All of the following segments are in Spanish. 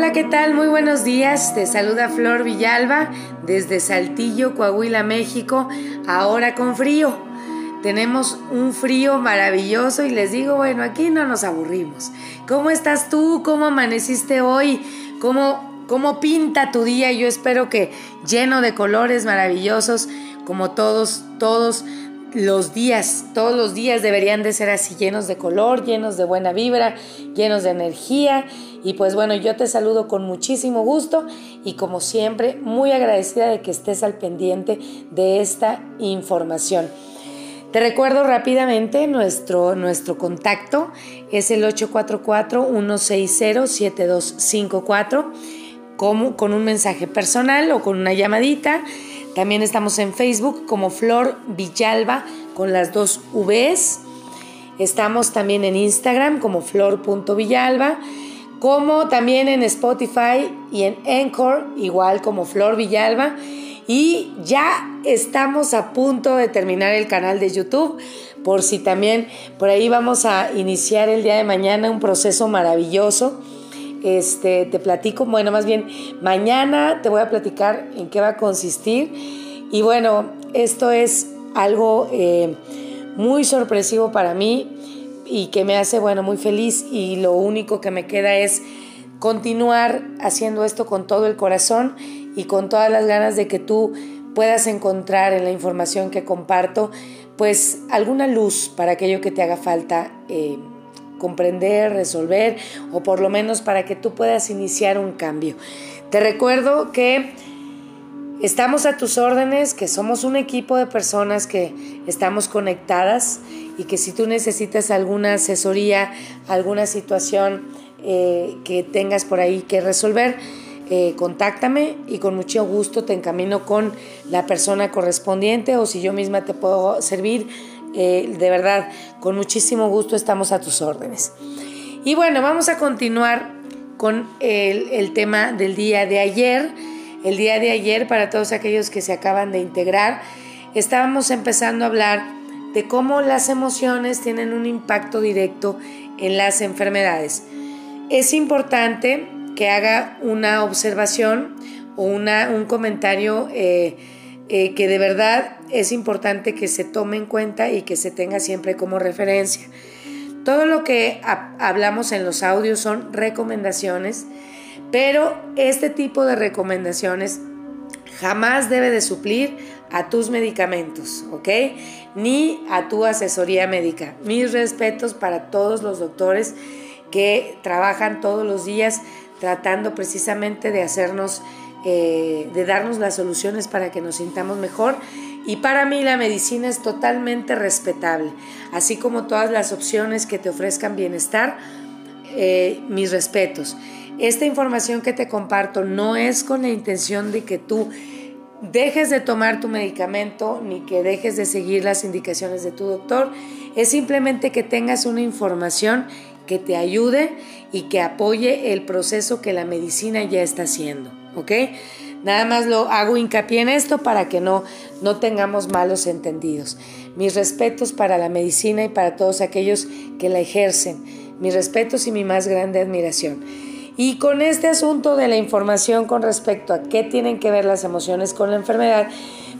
Hola, ¿qué tal? Muy buenos días. Te saluda Flor Villalba desde Saltillo, Coahuila, México, ahora con frío. Tenemos un frío maravilloso y les digo, bueno, aquí no nos aburrimos. ¿Cómo estás tú? ¿Cómo amaneciste hoy? ¿Cómo, cómo pinta tu día? Yo espero que lleno de colores maravillosos, como todos, todos los días, todos los días deberían de ser así, llenos de color, llenos de buena vibra, llenos de energía. Y pues bueno, yo te saludo con muchísimo gusto y como siempre, muy agradecida de que estés al pendiente de esta información. Te recuerdo rápidamente nuestro, nuestro contacto es el 844-160-7254 como, con un mensaje personal o con una llamadita. También estamos en Facebook como Flor Villalba con las dos Vs. Estamos también en Instagram como flor.villalba, como también en Spotify y en Anchor, igual como Flor Villalba. Y ya estamos a punto de terminar el canal de YouTube, por si también por ahí vamos a iniciar el día de mañana un proceso maravilloso este, te platico, bueno, más bien mañana te voy a platicar en qué va a consistir. Y bueno, esto es algo eh, muy sorpresivo para mí y que me hace, bueno, muy feliz y lo único que me queda es continuar haciendo esto con todo el corazón y con todas las ganas de que tú puedas encontrar en la información que comparto, pues alguna luz para aquello que te haga falta. Eh, comprender, resolver o por lo menos para que tú puedas iniciar un cambio. Te recuerdo que estamos a tus órdenes, que somos un equipo de personas que estamos conectadas y que si tú necesitas alguna asesoría, alguna situación eh, que tengas por ahí que resolver, eh, contáctame y con mucho gusto te encamino con la persona correspondiente o si yo misma te puedo servir, eh, de verdad, con muchísimo gusto estamos a tus órdenes. Y bueno, vamos a continuar con el, tema del día de ayer. El día de ayer, para todos aquellos que se acaban de integrar, estábamos empezando a hablar de cómo las emociones tienen un impacto directo en las enfermedades. Es importante que haga una observación o una, un comentario eh, eh, que de verdad es importante que se tome en cuenta y que se tenga siempre como referencia. Todo lo que hablamos en los audios son recomendaciones, pero este tipo de recomendaciones jamás debe de suplir a tus medicamentos, ¿ok? Ni a tu asesoría médica. Mis respetos para todos los doctores que trabajan todos los días tratando precisamente de hacernos eh, de darnos las soluciones para que nos sintamos mejor. Y para mí la medicina es totalmente respetable, así como todas las opciones que te ofrezcan bienestar, eh, mis respetos. Esta información que te comparto no es con la intención de que tú dejes de tomar tu medicamento ni que dejes de seguir las indicaciones de tu doctor, es simplemente que tengas una información que te ayude y que apoye el proceso que la medicina ya está haciendo. ¿ok? Nada más lo hago hincapié en esto para que no, no tengamos malos entendidos. Mis respetos para la medicina y para todos aquellos que la ejercen. Mis respetos y mi más grande admiración. Y con este asunto de la información con respecto a qué tienen que ver las emociones con la enfermedad,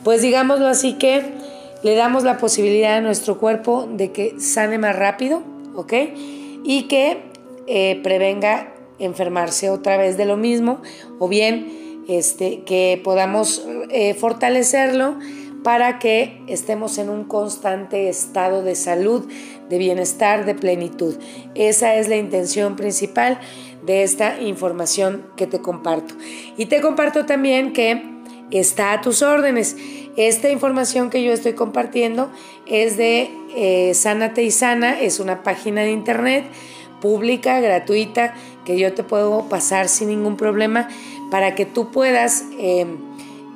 pues digámoslo así que le damos la posibilidad a nuestro cuerpo de que sane más rápido, ¿ok? Y que eh, prevenga enfermarse otra vez de lo mismo o bien este, que podamos eh, fortalecerlo para que estemos en un constante estado de salud, de bienestar, de plenitud. Esa es la intención principal de esta información que te comparto. Y te comparto también que está a tus órdenes. Esta información que yo estoy compartiendo es de eh, Sánate y Sana, es una página de internet pública, gratuita, que yo te puedo pasar sin ningún problema para que tú puedas, eh,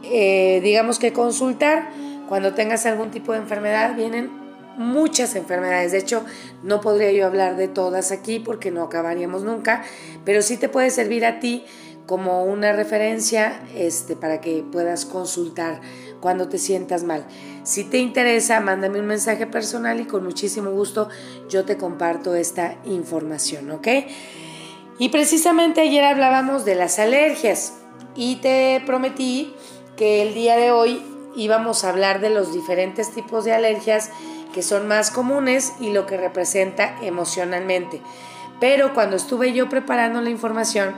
eh, digamos que consultar cuando tengas algún tipo de enfermedad. Vienen muchas enfermedades, de hecho no podría yo hablar de todas aquí porque no acabaríamos nunca, pero sí te puede servir a ti como una referencia este, para que puedas consultar cuando te sientas mal. Si te interesa, mándame un mensaje personal y con muchísimo gusto yo te comparto esta información, ¿ok? Y precisamente ayer hablábamos de las alergias y te prometí que el día de hoy íbamos a hablar de los diferentes tipos de alergias que son más comunes y lo que representa emocionalmente. Pero cuando estuve yo preparando la información,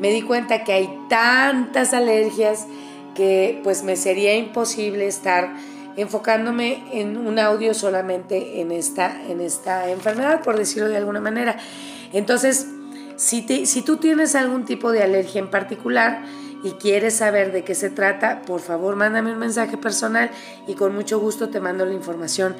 me di cuenta que hay tantas alergias que pues me sería imposible estar enfocándome en un audio solamente en esta, en esta enfermedad, por decirlo de alguna manera. Entonces, si, si tú tienes algún tipo de alergia en particular y quieres saber de qué se trata, por favor mándame un mensaje personal y con mucho gusto te mando la información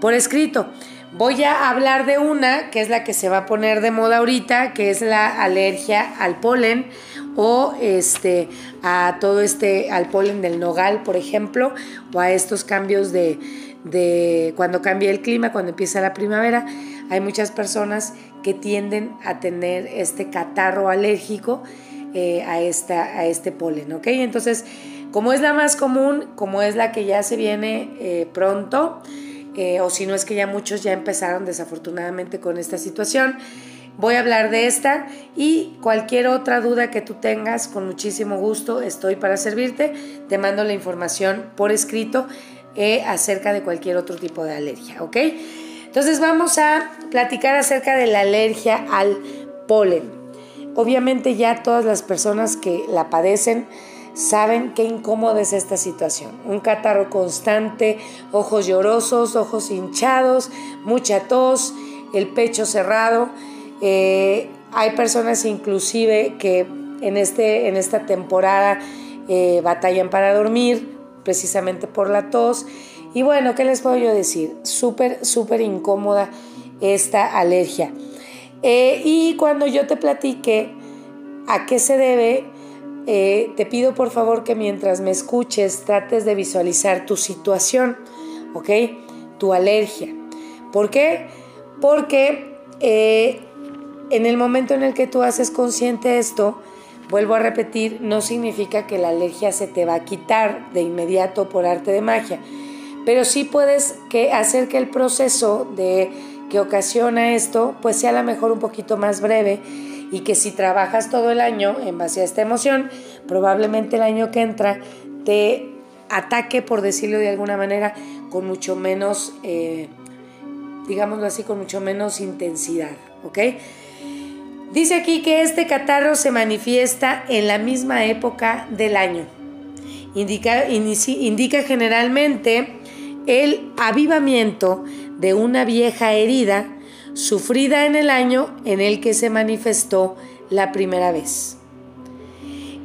por escrito. Voy a hablar de una que es la que se va a poner de moda ahorita, que es la alergia al polen o este a todo este al polen del nogal, por ejemplo, o a estos cambios de, cuando cambia el clima, cuando empieza la primavera, hay muchas personas que tienden a tener este catarro alérgico eh, a, esta, a este polen, ¿ok? Entonces, como es la más común, como es la que ya se viene eh, pronto, eh, o si no es que ya muchos ya empezaron desafortunadamente con esta situación, voy a hablar de esta y cualquier otra duda que tú tengas, con muchísimo gusto estoy para servirte. Te mando la información por escrito acerca de cualquier otro tipo de alergia, ¿ok? Entonces vamos a platicar acerca de la alergia al polen. Obviamente ya todas las personas que la padecen saben qué incómoda es esta situación. Un catarro constante, ojos llorosos, ojos hinchados, mucha tos, el pecho cerrado. Eh, hay personas inclusive que en, este, en esta temporada eh, batallan para dormir precisamente por la tos y bueno, ¿qué les puedo yo decir? Súper, súper incómoda esta alergia. Eh, y cuando yo te platique a qué se debe, eh, te pido por favor que mientras me escuches trates de visualizar tu situación, ¿ok? Tu alergia. ¿Por qué? Porque eh, en el momento en el que tú haces consciente esto, vuelvo a repetir, no significa que la alergia se te va a quitar de inmediato por arte de magia pero sí puedes que hacer que el proceso de que ocasiona esto pues sea a lo mejor un poquito más breve y que si trabajas todo el año en base a esta emoción, probablemente el año que entra te ataque, por decirlo de alguna manera, con mucho menos, eh, digámoslo así, con mucho menos intensidad, ¿ok? Dice aquí que este catarro se manifiesta en la misma época del año. Indica, indica generalmente el avivamiento de una vieja herida sufrida en el año en el que se manifestó la primera vez.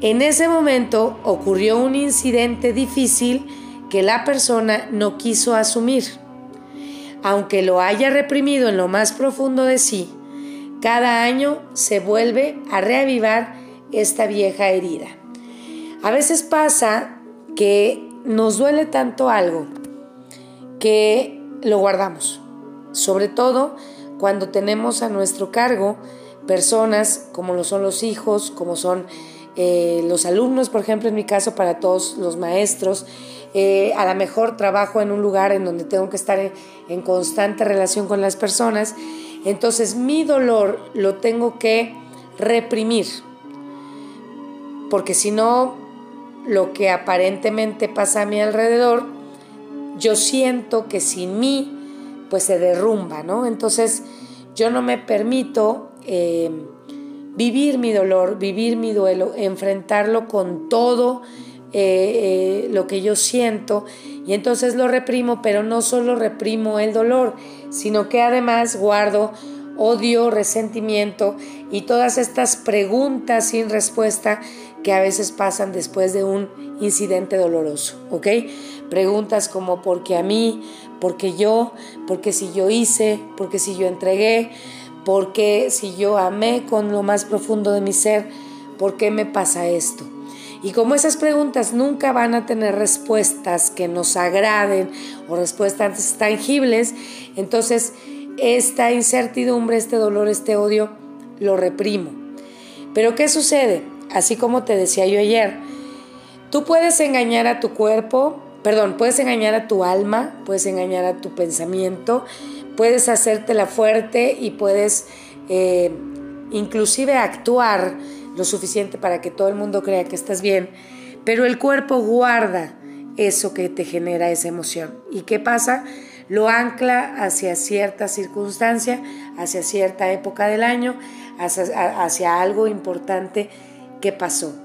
En ese momento ocurrió un incidente difícil que la persona no quiso asumir. Aunque lo haya reprimido en lo más profundo de sí, cada año se vuelve a reavivar esta vieja herida. A veces pasa que nos duele tanto algo que lo guardamos, sobre todo cuando tenemos a nuestro cargo personas como lo son los hijos, como son eh, los alumnos, por ejemplo, en mi caso, para todos los maestros. Eh, a lo mejor trabajo en un lugar en donde tengo que estar en, constante relación con las personas. Entonces mi dolor lo tengo que reprimir. Porque si no, lo que aparentemente pasa a mi alrededor yo siento que sin mí pues se derrumba, ¿no? Entonces yo no me permito eh, vivir mi dolor, vivir mi duelo, enfrentarlo con todo eh, eh, lo que yo siento y entonces lo reprimo, pero no solo reprimo el dolor, sino que además guardo odio, resentimiento y todas estas preguntas sin respuesta que a veces pasan después de un incidente doloroso, ¿ok? Preguntas como ¿por qué a mí? ¿Por qué yo? ¿Por qué si yo hice? ¿Por qué si yo entregué? ¿Por qué si yo amé con lo más profundo de mi ser? ¿Por qué me pasa esto? Y como esas preguntas nunca van a tener respuestas que nos agraden o respuestas tangibles, entonces esta incertidumbre, este dolor, este odio, lo reprimo. Pero ¿qué sucede? Así como te decía yo ayer, tú puedes engañar a tu cuerpo, perdón, puedes engañar a tu alma, puedes engañar a tu pensamiento, puedes hacértela fuerte y puedes eh, inclusive actuar lo suficiente para que todo el mundo crea que estás bien, pero el cuerpo guarda eso que te genera esa emoción. ¿Y qué pasa? Lo ancla hacia cierta circunstancia, hacia cierta época del año, hacia, hacia algo importante que pasó.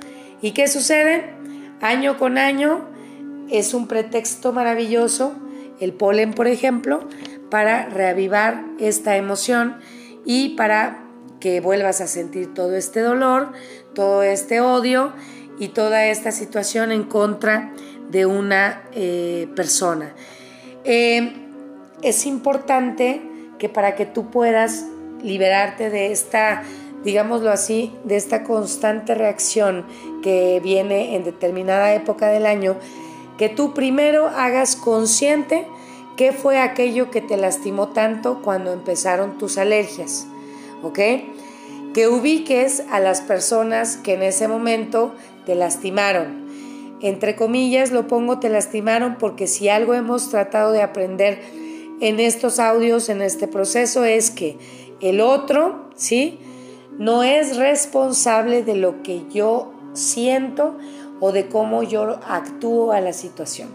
¿Y qué sucede? Año con año es un pretexto maravilloso, el polen por ejemplo, para reavivar esta emoción y para que vuelvas a sentir todo este dolor, todo este odio y toda esta situación en contra de una eh, persona. Eh, es importante que para que tú puedas liberarte de esta, digámoslo así, de esta constante reacción que viene en determinada época del año, que tú primero hagas consciente qué fue aquello que te lastimó tanto cuando empezaron tus alergias, ¿ok? Que ubiques a las personas que en ese momento te lastimaron. Entre comillas lo pongo te lastimaron porque si algo hemos tratado de aprender en estos audios, en este proceso, es que el otro, ¿sí? No es responsable de lo que yo siento o de cómo yo actúo a la situación.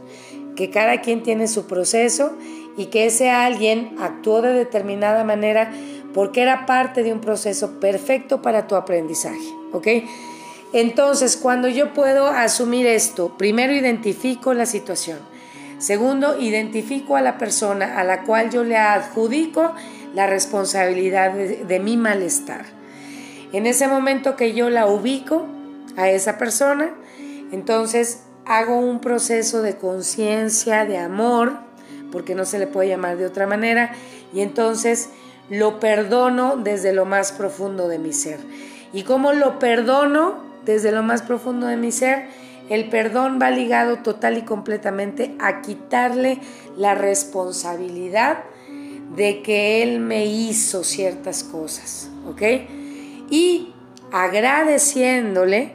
Que cada quien tiene su proceso y que ese alguien actuó de determinada manera porque era parte de un proceso perfecto para tu aprendizaje, ¿ok? Entonces, cuando yo puedo asumir esto, primero identifico la situación. Segundo, identifico a la persona a la cual yo le adjudico la responsabilidad de, de mi malestar. En ese momento que yo la ubico a esa persona, entonces hago un proceso de conciencia, de amor, porque no se le puede llamar de otra manera, y entonces lo perdono desde lo más profundo de mi ser. ¿Y cómo lo perdono desde lo más profundo de mi ser? El perdón va ligado total y completamente a quitarle la responsabilidad de que Él me hizo ciertas cosas, ¿ok? Y agradeciéndole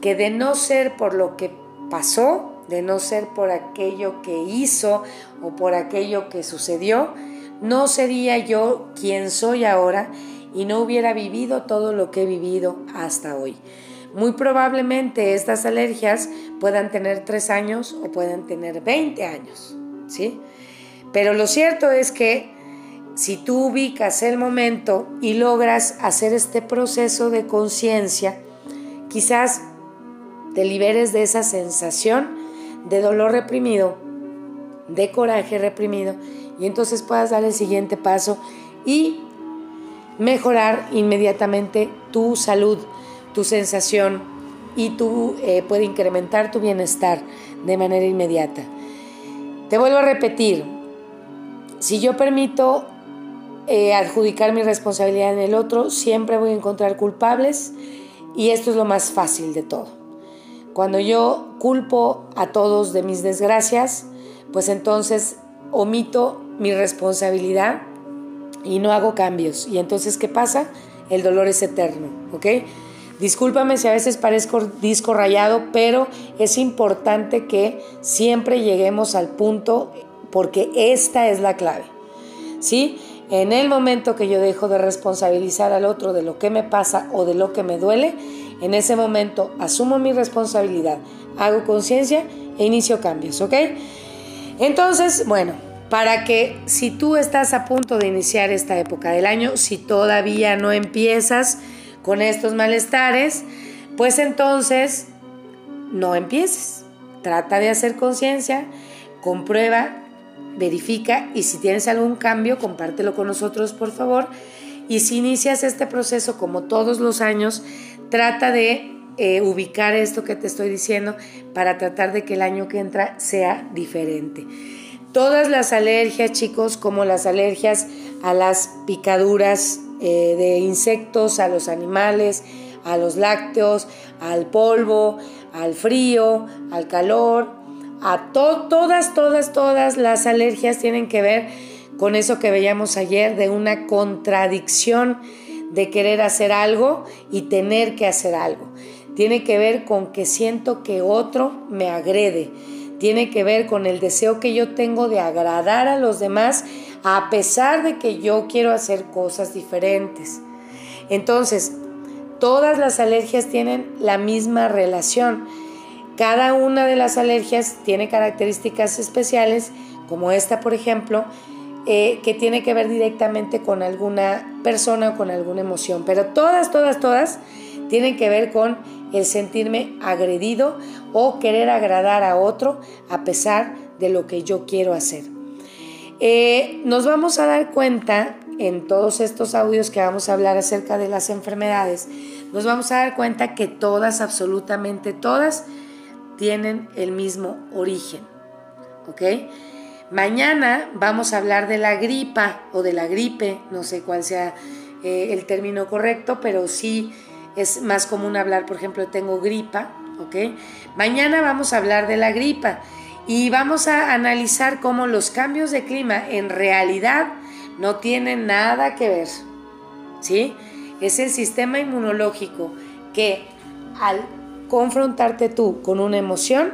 que de no ser por lo que pasó, de no ser por aquello que hizo o por aquello que sucedió, no sería yo quien soy ahora y no hubiera vivido todo lo que he vivido hasta hoy. Muy probablemente estas alergias puedan tener tres años o puedan tener 20 años, ¿sí? Pero lo cierto es que si tú ubicas el momento y logras hacer este proceso de conciencia, quizás te liberes de esa sensación de dolor reprimido, de coraje reprimido, y entonces puedas dar el siguiente paso y mejorar inmediatamente tu salud, tu sensación y tú eh, puede incrementar tu bienestar de manera inmediata. Te vuelvo a repetir, si yo permito eh, adjudicar mi responsabilidad en el otro, siempre voy a encontrar culpables y esto es lo más fácil de todo. Cuando yo culpo a todos de mis desgracias, pues entonces omito mi responsabilidad y no hago cambios. Y entonces, ¿qué pasa? El dolor es eterno, ¿ok? Discúlpame si a veces parezco disco rayado, pero es importante que siempre lleguemos al punto porque esta es la clave. ¿Sí? En el momento que yo dejo de responsabilizar al otro de lo que me pasa o de lo que me duele, en ese momento asumo mi responsabilidad, hago conciencia e inicio cambios, ¿ok? Entonces, bueno, para que si tú estás a punto de iniciar esta época del año, si todavía no empiezas con estos malestares, pues entonces no empieces. Trata de hacer conciencia, comprueba verifica y si tienes algún cambio, compártelo con nosotros, por favor. Y si inicias este proceso como todos los años, trata de eh, ubicar esto que te estoy diciendo para tratar de que el año que entra sea diferente. Todas las alergias, chicos, como las alergias a las picaduras eh, de insectos, a los animales, a los lácteos, al polvo, al frío, al calor, a todas, todas, todas las alergias tienen que ver con eso que veíamos ayer de una contradicción de querer hacer algo y tener que hacer algo. Tiene que ver con que siento que otro me agrede. Tiene que ver con el deseo que yo tengo de agradar a los demás a pesar de que yo quiero hacer cosas diferentes. Entonces, todas las alergias tienen la misma relación. Cada una de las alergias tiene características especiales, como esta, por ejemplo, eh, que tiene que ver directamente con alguna persona o con alguna emoción. Pero todas, todas, todas tienen que ver con el sentirme agredido o querer agradar a otro a pesar de lo que yo quiero hacer. Eh, nos vamos a dar cuenta en todos estos audios que vamos a hablar acerca de las enfermedades, nos vamos a dar cuenta que todas, absolutamente todas, tienen el mismo origen. ¿Ok? Mañana vamos a hablar de la gripa o de la gripe, no sé cuál sea eh, el término correcto, pero sí es más común hablar, por ejemplo, tengo gripa, ¿ok? Mañana vamos a hablar de la gripa y vamos a analizar cómo los cambios de clima en realidad no tienen nada que ver. ¿Sí? Es el sistema inmunológico que al confrontarte tú con una emoción,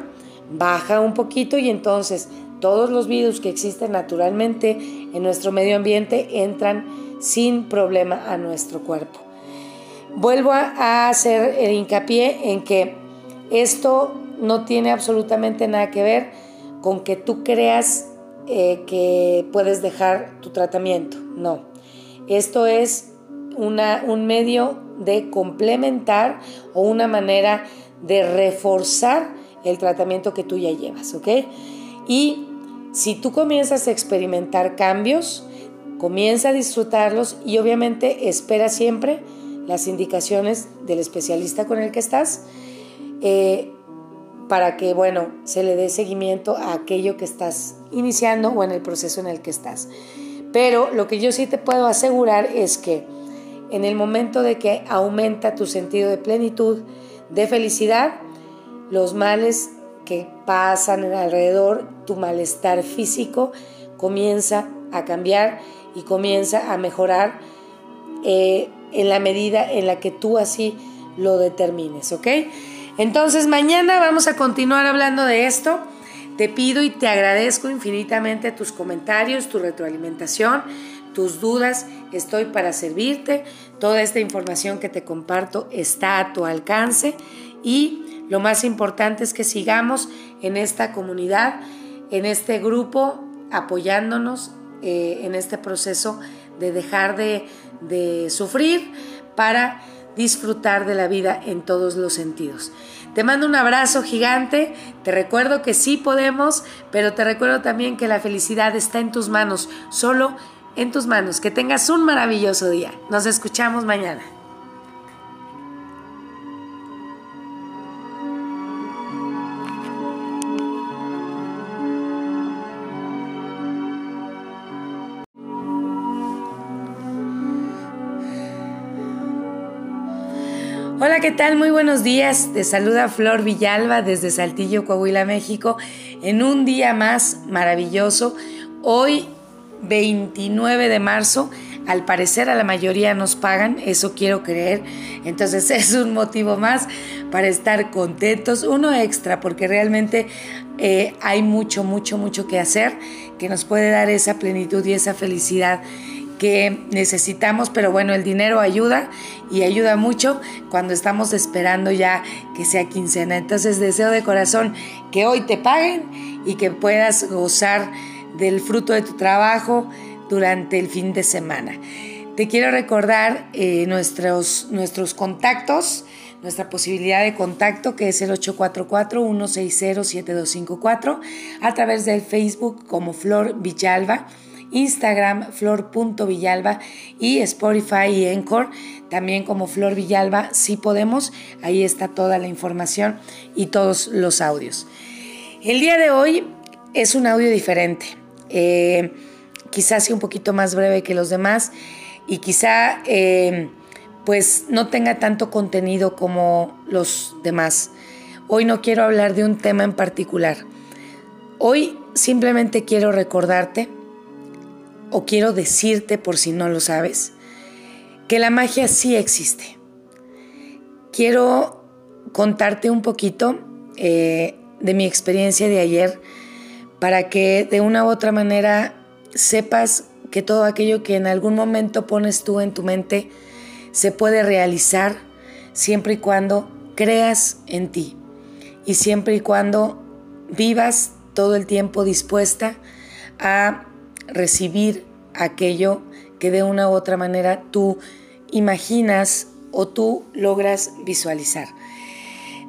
baja un poquito y entonces todos los virus que existen naturalmente en nuestro medio ambiente entran sin problema a nuestro cuerpo. Vuelvo a hacer el hincapié en que esto no tiene absolutamente nada que ver con que tú creas eh, que puedes dejar tu tratamiento. No. Esto es un medio de complementar o una manera de reforzar el tratamiento que tú ya llevas, ¿ok? Y si tú comienzas a experimentar cambios, comienza a disfrutarlos y obviamente espera siempre las indicaciones del especialista con el que estás. Eh, para que, bueno, se le dé seguimiento a aquello que estás iniciando o en el proceso en el que estás. Pero lo que yo sí te puedo asegurar es que en el momento de que aumenta tu sentido de plenitud, de felicidad, los males que pasan alrededor, tu malestar físico, comienza a cambiar y comienza a mejorar eh, en la medida en la que tú así lo determines, ¿ok? Entonces mañana vamos a continuar hablando de esto. Te pido y te agradezco infinitamente tus comentarios, tu retroalimentación, tus dudas. Estoy para servirte. Toda esta información que te comparto está a tu alcance y lo más importante es que sigamos en esta comunidad, en este grupo, apoyándonos eh, en este proceso de dejar de, de sufrir para disfrutar de la vida en todos los sentidos. Te mando un abrazo gigante, te recuerdo que sí podemos, pero te recuerdo también que la felicidad está en tus manos, solo en tus manos. Que tengas un maravilloso día. Nos escuchamos mañana. Hola, ¿qué tal? Muy buenos días. Te saluda Flor Villalba desde Saltillo, Coahuila, México, en un día más maravilloso. Hoy, 29 de marzo, al parecer a la mayoría nos pagan, eso quiero creer. Entonces es un motivo más para estar contentos, uno extra, porque realmente eh, hay mucho, mucho, mucho que hacer que nos puede dar esa plenitud y esa felicidad que necesitamos, pero bueno, el dinero ayuda y ayuda mucho cuando estamos esperando ya que sea quincena. Entonces deseo de corazón que hoy te paguen y que puedas gozar del fruto de tu trabajo durante el fin de semana. Te quiero recordar eh, nuestros, nuestros contactos, nuestra posibilidad de contacto que es el 844-160-7254 a través del Facebook como Flor Villalba Instagram flor.villalba y Spotify y Encore también como Flor Villalba, si podemos, ahí está toda la información y todos los audios. El día de hoy es un audio diferente, eh, quizás sea un poquito más breve que los demás y quizá eh, pues no tenga tanto contenido como los demás. Hoy no quiero hablar de un tema en particular. Hoy simplemente quiero recordarte o quiero decirte por si no lo sabes, que la magia sí existe. Quiero contarte un poquito eh, de mi experiencia de ayer para que de una u otra manera sepas que todo aquello que en algún momento pones tú en tu mente se puede realizar siempre y cuando creas en ti y siempre y cuando vivas todo el tiempo dispuesta a recibir aquello que de una u otra manera tú imaginas o tú logras visualizar.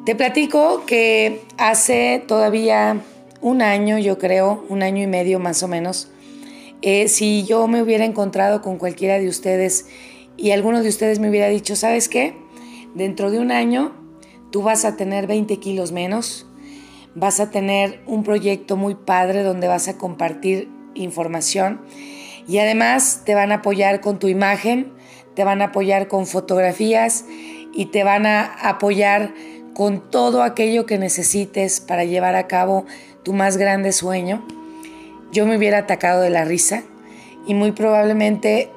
Te platico que hace todavía un año, yo creo, un año y medio más o menos, eh, si yo me hubiera encontrado con cualquiera de ustedes y alguno de ustedes me hubiera dicho, ¿sabes qué? Dentro de un año tú vas a tener 20 kilos menos, vas a tener un proyecto muy padre donde vas a compartir información y además te van a apoyar con tu imagen, te van a apoyar con fotografías y te van a apoyar con todo aquello que necesites para llevar a cabo tu más grande sueño. Yo me hubiera atacado de la risa y muy probablemente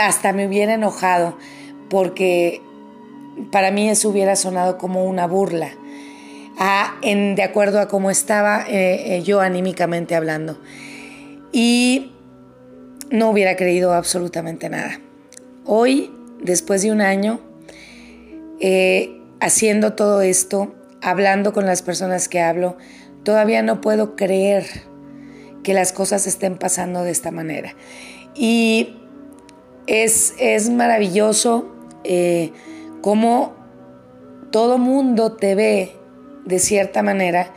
hasta me hubiera enojado porque para mí eso hubiera sonado como una burla, en, de acuerdo a cómo estaba eh, eh, yo anímicamente hablando. Y no hubiera creído absolutamente nada. Hoy, después de un año, eh, haciendo todo esto, hablando con las personas que hablo, todavía no puedo creer que las cosas estén pasando de esta manera. Y es, es maravilloso eh, cómo todo mundo te ve de cierta manera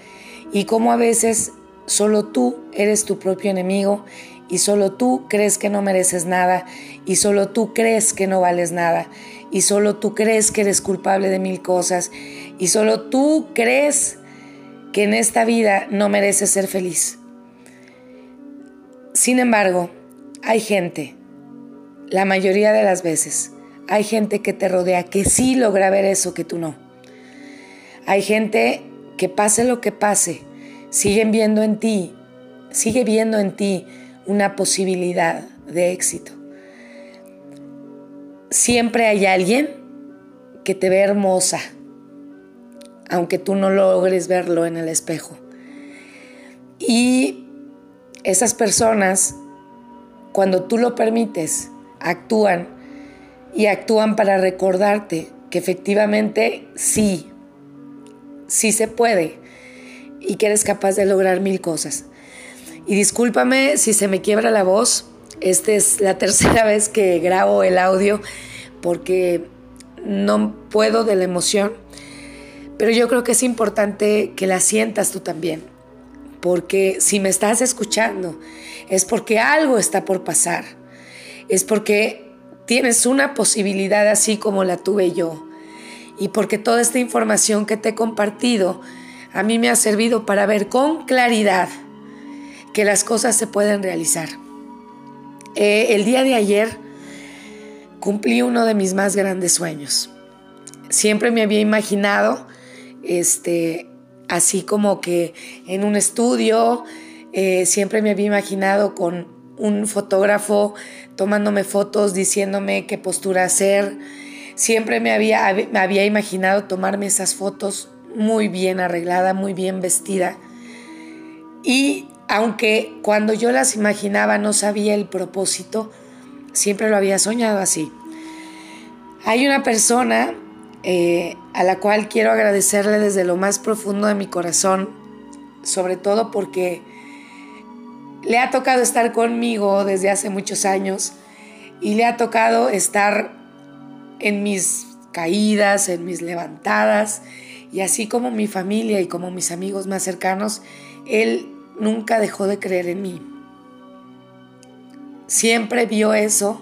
y cómo a veces solo tú eres tu propio enemigo y solo tú crees que no mereces nada y solo tú crees que no vales nada y solo tú crees que eres culpable de mil cosas y solo tú crees que en esta vida no mereces ser feliz. Sin embargo, hay gente, la mayoría de las veces, hay gente que te rodea que sí logra ver eso que tú no. Hay gente que pase lo que pase, siguen viendo en ti, sigue viendo en ti una posibilidad de éxito. Siempre hay alguien que te ve hermosa, aunque tú no logres verlo en el espejo. Y esas personas, cuando tú lo permites, actúan y actúan para recordarte que efectivamente sí, sí se puede y que eres capaz de lograr mil cosas. Y discúlpame si se me quiebra la voz. Esta es la tercera vez que grabo el audio porque no puedo de la emoción. Pero yo creo que es importante que la sientas tú también. Porque si me estás escuchando, es porque algo está por pasar. Es porque tienes una posibilidad así como la tuve yo. Y porque toda esta información que te he compartido a mí me ha servido para ver con claridad que las cosas se pueden realizar. Eh, el día de ayer cumplí uno de mis más grandes sueños. Siempre me había imaginado, este, así como que en un estudio, eh, siempre me había imaginado con un fotógrafo tomándome fotos, diciéndome qué postura hacer. Siempre me había, me había imaginado tomarme esas fotos muy bien arreglada, muy bien vestida. Y aunque cuando yo las imaginaba no sabía el propósito, siempre lo había soñado así. Hay una persona eh, a la cual quiero agradecerle desde lo más profundo de mi corazón, sobre todo porque le ha tocado estar conmigo desde hace muchos años y le ha tocado estar en mis caídas, en mis levantadas, y así como mi familia y como mis amigos más cercanos, él nunca dejó de creer en mí. Siempre vio eso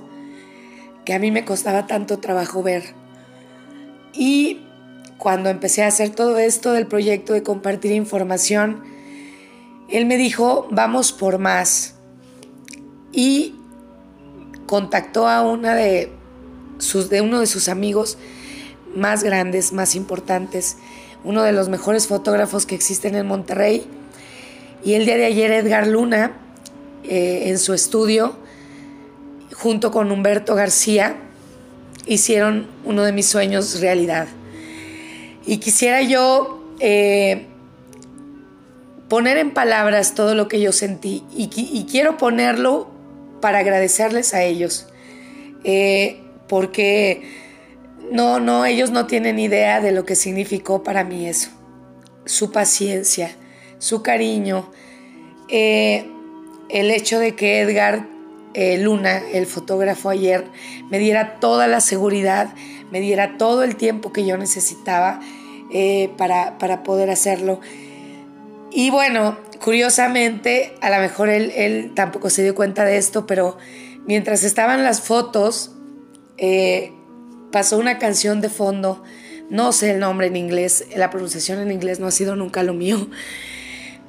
que a mí me costaba tanto trabajo ver. Y cuando empecé a hacer todo esto del proyecto de compartir información, él me dijo, vamos por más. Y contactó a una de, uno de sus amigos más grandes, más importantes, uno de los mejores fotógrafos que existen en Monterrey, y el día de ayer Edgar Luna, eh, en su estudio, junto con Humberto García, hicieron uno de mis sueños realidad. Y quisiera yo eh, poner en palabras todo lo que yo sentí y, quiero ponerlo para agradecerles a ellos, eh, porque no, no, ellos no tienen idea de lo que significó para mí eso. Su paciencia, su cariño, eh, el hecho de que Edgar eh, Luna, el fotógrafo ayer, me diera toda la seguridad, me diera todo el tiempo que yo necesitaba eh, para, para, poder hacerlo. Y bueno, curiosamente, a lo mejor él, él, tampoco se dio cuenta de esto, pero mientras estaban las fotos, pasó una canción de fondo, no sé el nombre en inglés, la pronunciación en inglés no ha sido nunca lo mío,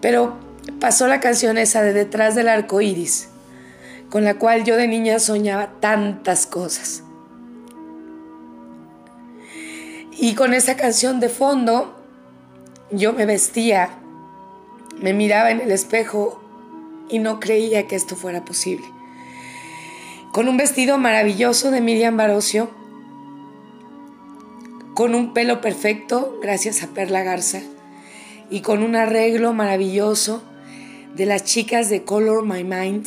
pero pasó la canción esa de Detrás del arco iris, con la cual yo de niña soñaba tantas cosas. Y con esa canción de fondo, yo me vestía, me miraba en el espejo y no creía que esto fuera posible. Con un vestido maravilloso de Miriam Barocio, con un pelo perfecto, gracias a Perla Garza, y con un arreglo maravilloso de las chicas de Color My Mind,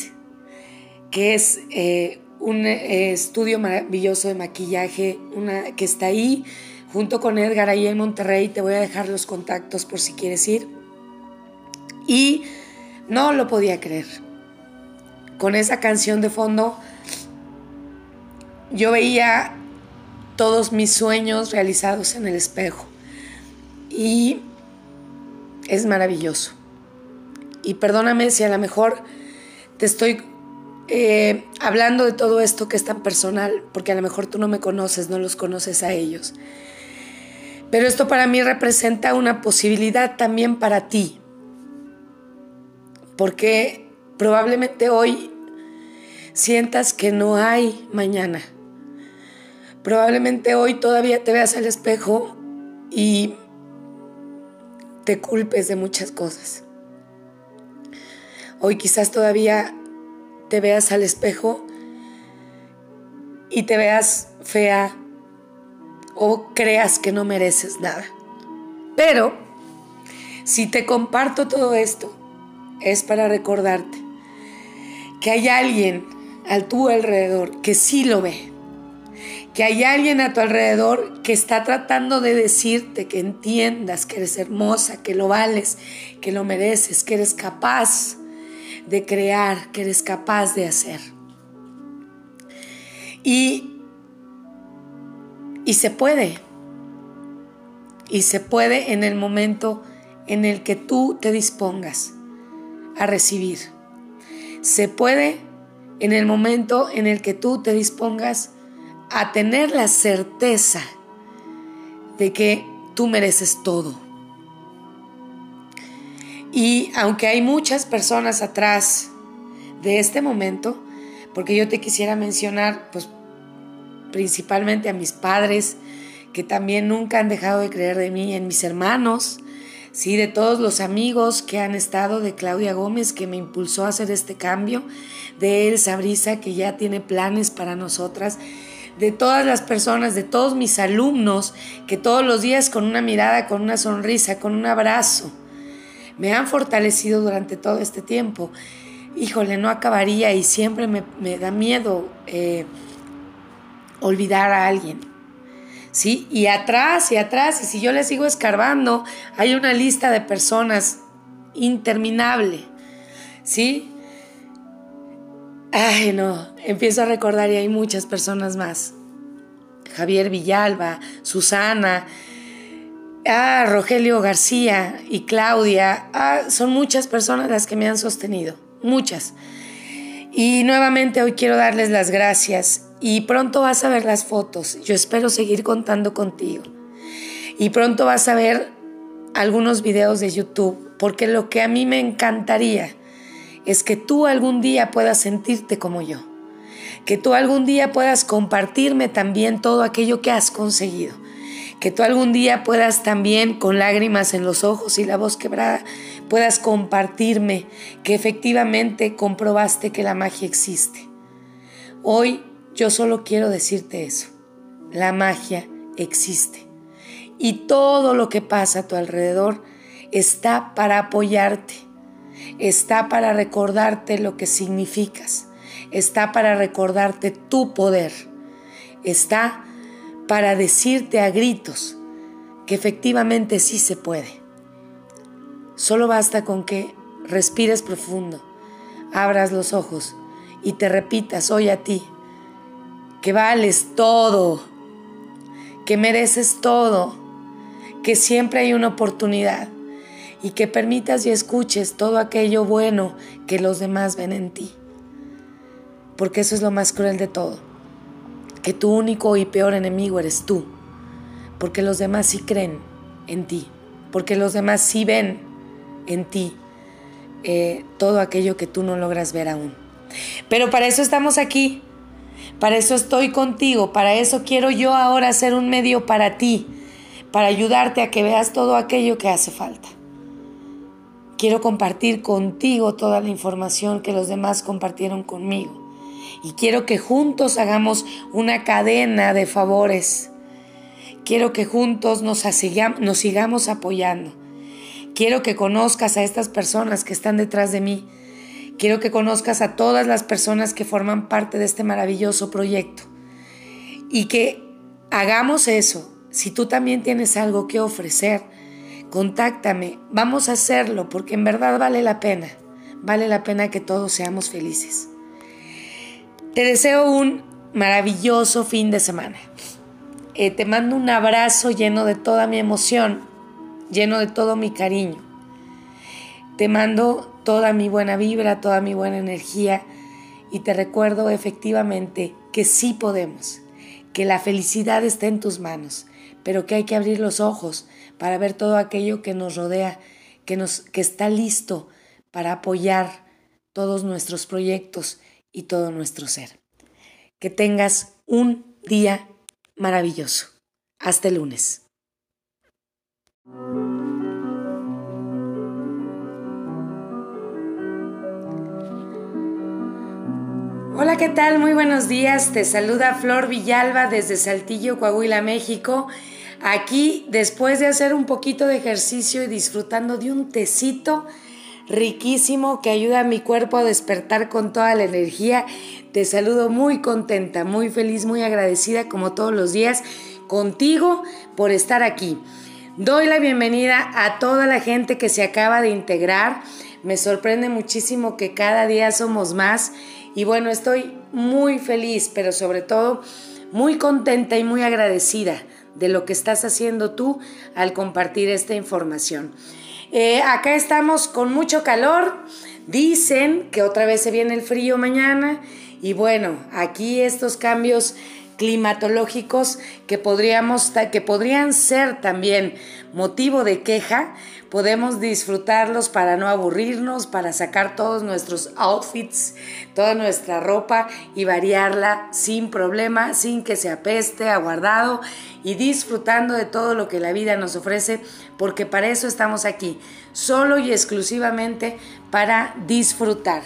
que es eh, un eh, estudio maravilloso de maquillaje, que está ahí junto con Edgar ahí en Monterrey. Te voy a dejar los contactos por si quieres ir. Y no lo podía creer. Con esa canción de fondo, yo veía todos mis sueños realizados en el espejo. Y es maravilloso. Y perdóname si a lo mejor te estoy eh, hablando de todo esto que es tan personal, porque a lo mejor tú no me conoces, no los conoces a ellos. Pero esto para mí representa una posibilidad también para ti. Porque probablemente hoy sientas que no hay mañana Probablemente hoy todavía te veas al espejo y te culpes de muchas cosas. Hoy quizás todavía te veas al espejo y te veas fea o creas que no mereces nada. Pero si te comparto todo esto, es para recordarte que hay alguien al tu alrededor que sí lo ve, que hay alguien a tu alrededor que está tratando de decirte que entiendas que eres hermosa, que lo vales, que lo mereces, que eres capaz de crear, que eres capaz de hacer. Y, y se puede. Y se puede en el momento en el que tú te dispongas a recibir. Se puede en el momento en el que tú te dispongas a tener la certeza de que tú mereces todo. Y aunque hay muchas personas atrás de este momento, porque yo te quisiera mencionar, pues principalmente a mis padres, que también nunca han dejado de creer de mí, en mis hermanos, sí, de todos los amigos que han estado, de Claudia Gómez, que me impulsó a hacer este cambio, de Elsa Brisa, que ya tiene planes para nosotras, de todas las personas, de todos mis alumnos, que todos los días con una mirada, con una sonrisa, con un abrazo, me han fortalecido durante todo este tiempo. Híjole, no acabaría y siempre me, da miedo eh, olvidar a alguien. ¿Sí? Y atrás y atrás, y si yo le sigo escarbando, hay una lista de personas interminable. ¿Sí? Ay, no, empiezo a recordar y hay muchas personas más. Javier Villalba, Susana, ah, Rogelio García y Claudia. Ah, son muchas personas las que me han sostenido, muchas. Y nuevamente hoy quiero darles las gracias y pronto vas a ver las fotos. Yo espero seguir contando contigo. Y pronto vas a ver algunos videos de YouTube, porque lo que a mí me encantaría es que tú algún día puedas sentirte como yo, que tú algún día puedas compartirme también todo aquello que has conseguido, que tú algún día puedas también con lágrimas en los ojos y la voz quebrada, puedas compartirme que efectivamente comprobaste que la magia existe. Hoy yo solo quiero decirte eso, la magia existe. Y todo lo que pasa a tu alrededor está para apoyarte está para recordarte lo que significas, está para recordarte tu poder, está para decirte a gritos que efectivamente sí se puede. Solo basta con que respires profundo, abras los ojos y te repitas hoy a ti que vales todo, que mereces todo, que siempre hay una oportunidad y que permitas y escuches todo aquello bueno que los demás ven en ti. Porque eso es lo más cruel de todo, que tu único y peor enemigo eres tú, porque los demás sí creen en ti, porque los demás sí ven en ti eh, todo aquello que tú no logras ver aún. Pero para eso estamos aquí, para eso estoy contigo, para eso quiero yo ahora ser un medio para ti, para ayudarte a que veas todo aquello que hace falta. Quiero compartir contigo toda la información que los demás compartieron conmigo. Y quiero que juntos hagamos una cadena de favores. Quiero que juntos nos, sigamos apoyando. Quiero que conozcas a estas personas que están detrás de mí. Quiero que conozcas a todas las personas que forman parte de este maravilloso proyecto. Y que hagamos eso. Si tú también tienes algo que ofrecer, contáctame. Vamos a hacerlo porque en verdad vale la pena. Vale la pena que todos seamos felices. Te deseo un maravilloso fin de semana. Eh, te mando un abrazo lleno de toda mi emoción lleno de todo mi cariño. Te mando toda mi buena vibra, toda mi buena energía y te recuerdo efectivamente que sí podemos, que la felicidad está en tus manos, pero que hay que abrir los ojos para ver todo aquello que nos rodea, que, nos, que está listo para apoyar todos nuestros proyectos y todo nuestro ser. Que tengas un día maravilloso. Hasta el lunes. Hola, ¿qué tal? Muy buenos días. Te saluda Flor Villalba desde Saltillo, Coahuila, México. Aquí, después de hacer un poquito de ejercicio y disfrutando de un tecito riquísimo que ayuda a mi cuerpo a despertar con toda la energía, te saludo muy contenta, muy feliz, muy agradecida como todos los días contigo por estar aquí. Doy la bienvenida a toda la gente que se acaba de integrar. Me sorprende muchísimo que cada día somos más y bueno, estoy muy feliz, pero sobre todo muy contenta y muy agradecida de lo que estás haciendo tú al compartir esta información. Eh, acá estamos con mucho calor. Dicen que otra vez se viene el frío mañana. Y bueno, aquí estos cambios climatológicos que, podríamos, que podrían ser también motivo de queja, podemos disfrutarlos para no aburrirnos, para sacar todos nuestros outfits, toda nuestra ropa y variarla sin problema, sin que se apeste, aguardado y disfrutando de todo lo que la vida nos ofrece, porque para eso estamos aquí, solo y exclusivamente para disfrutar.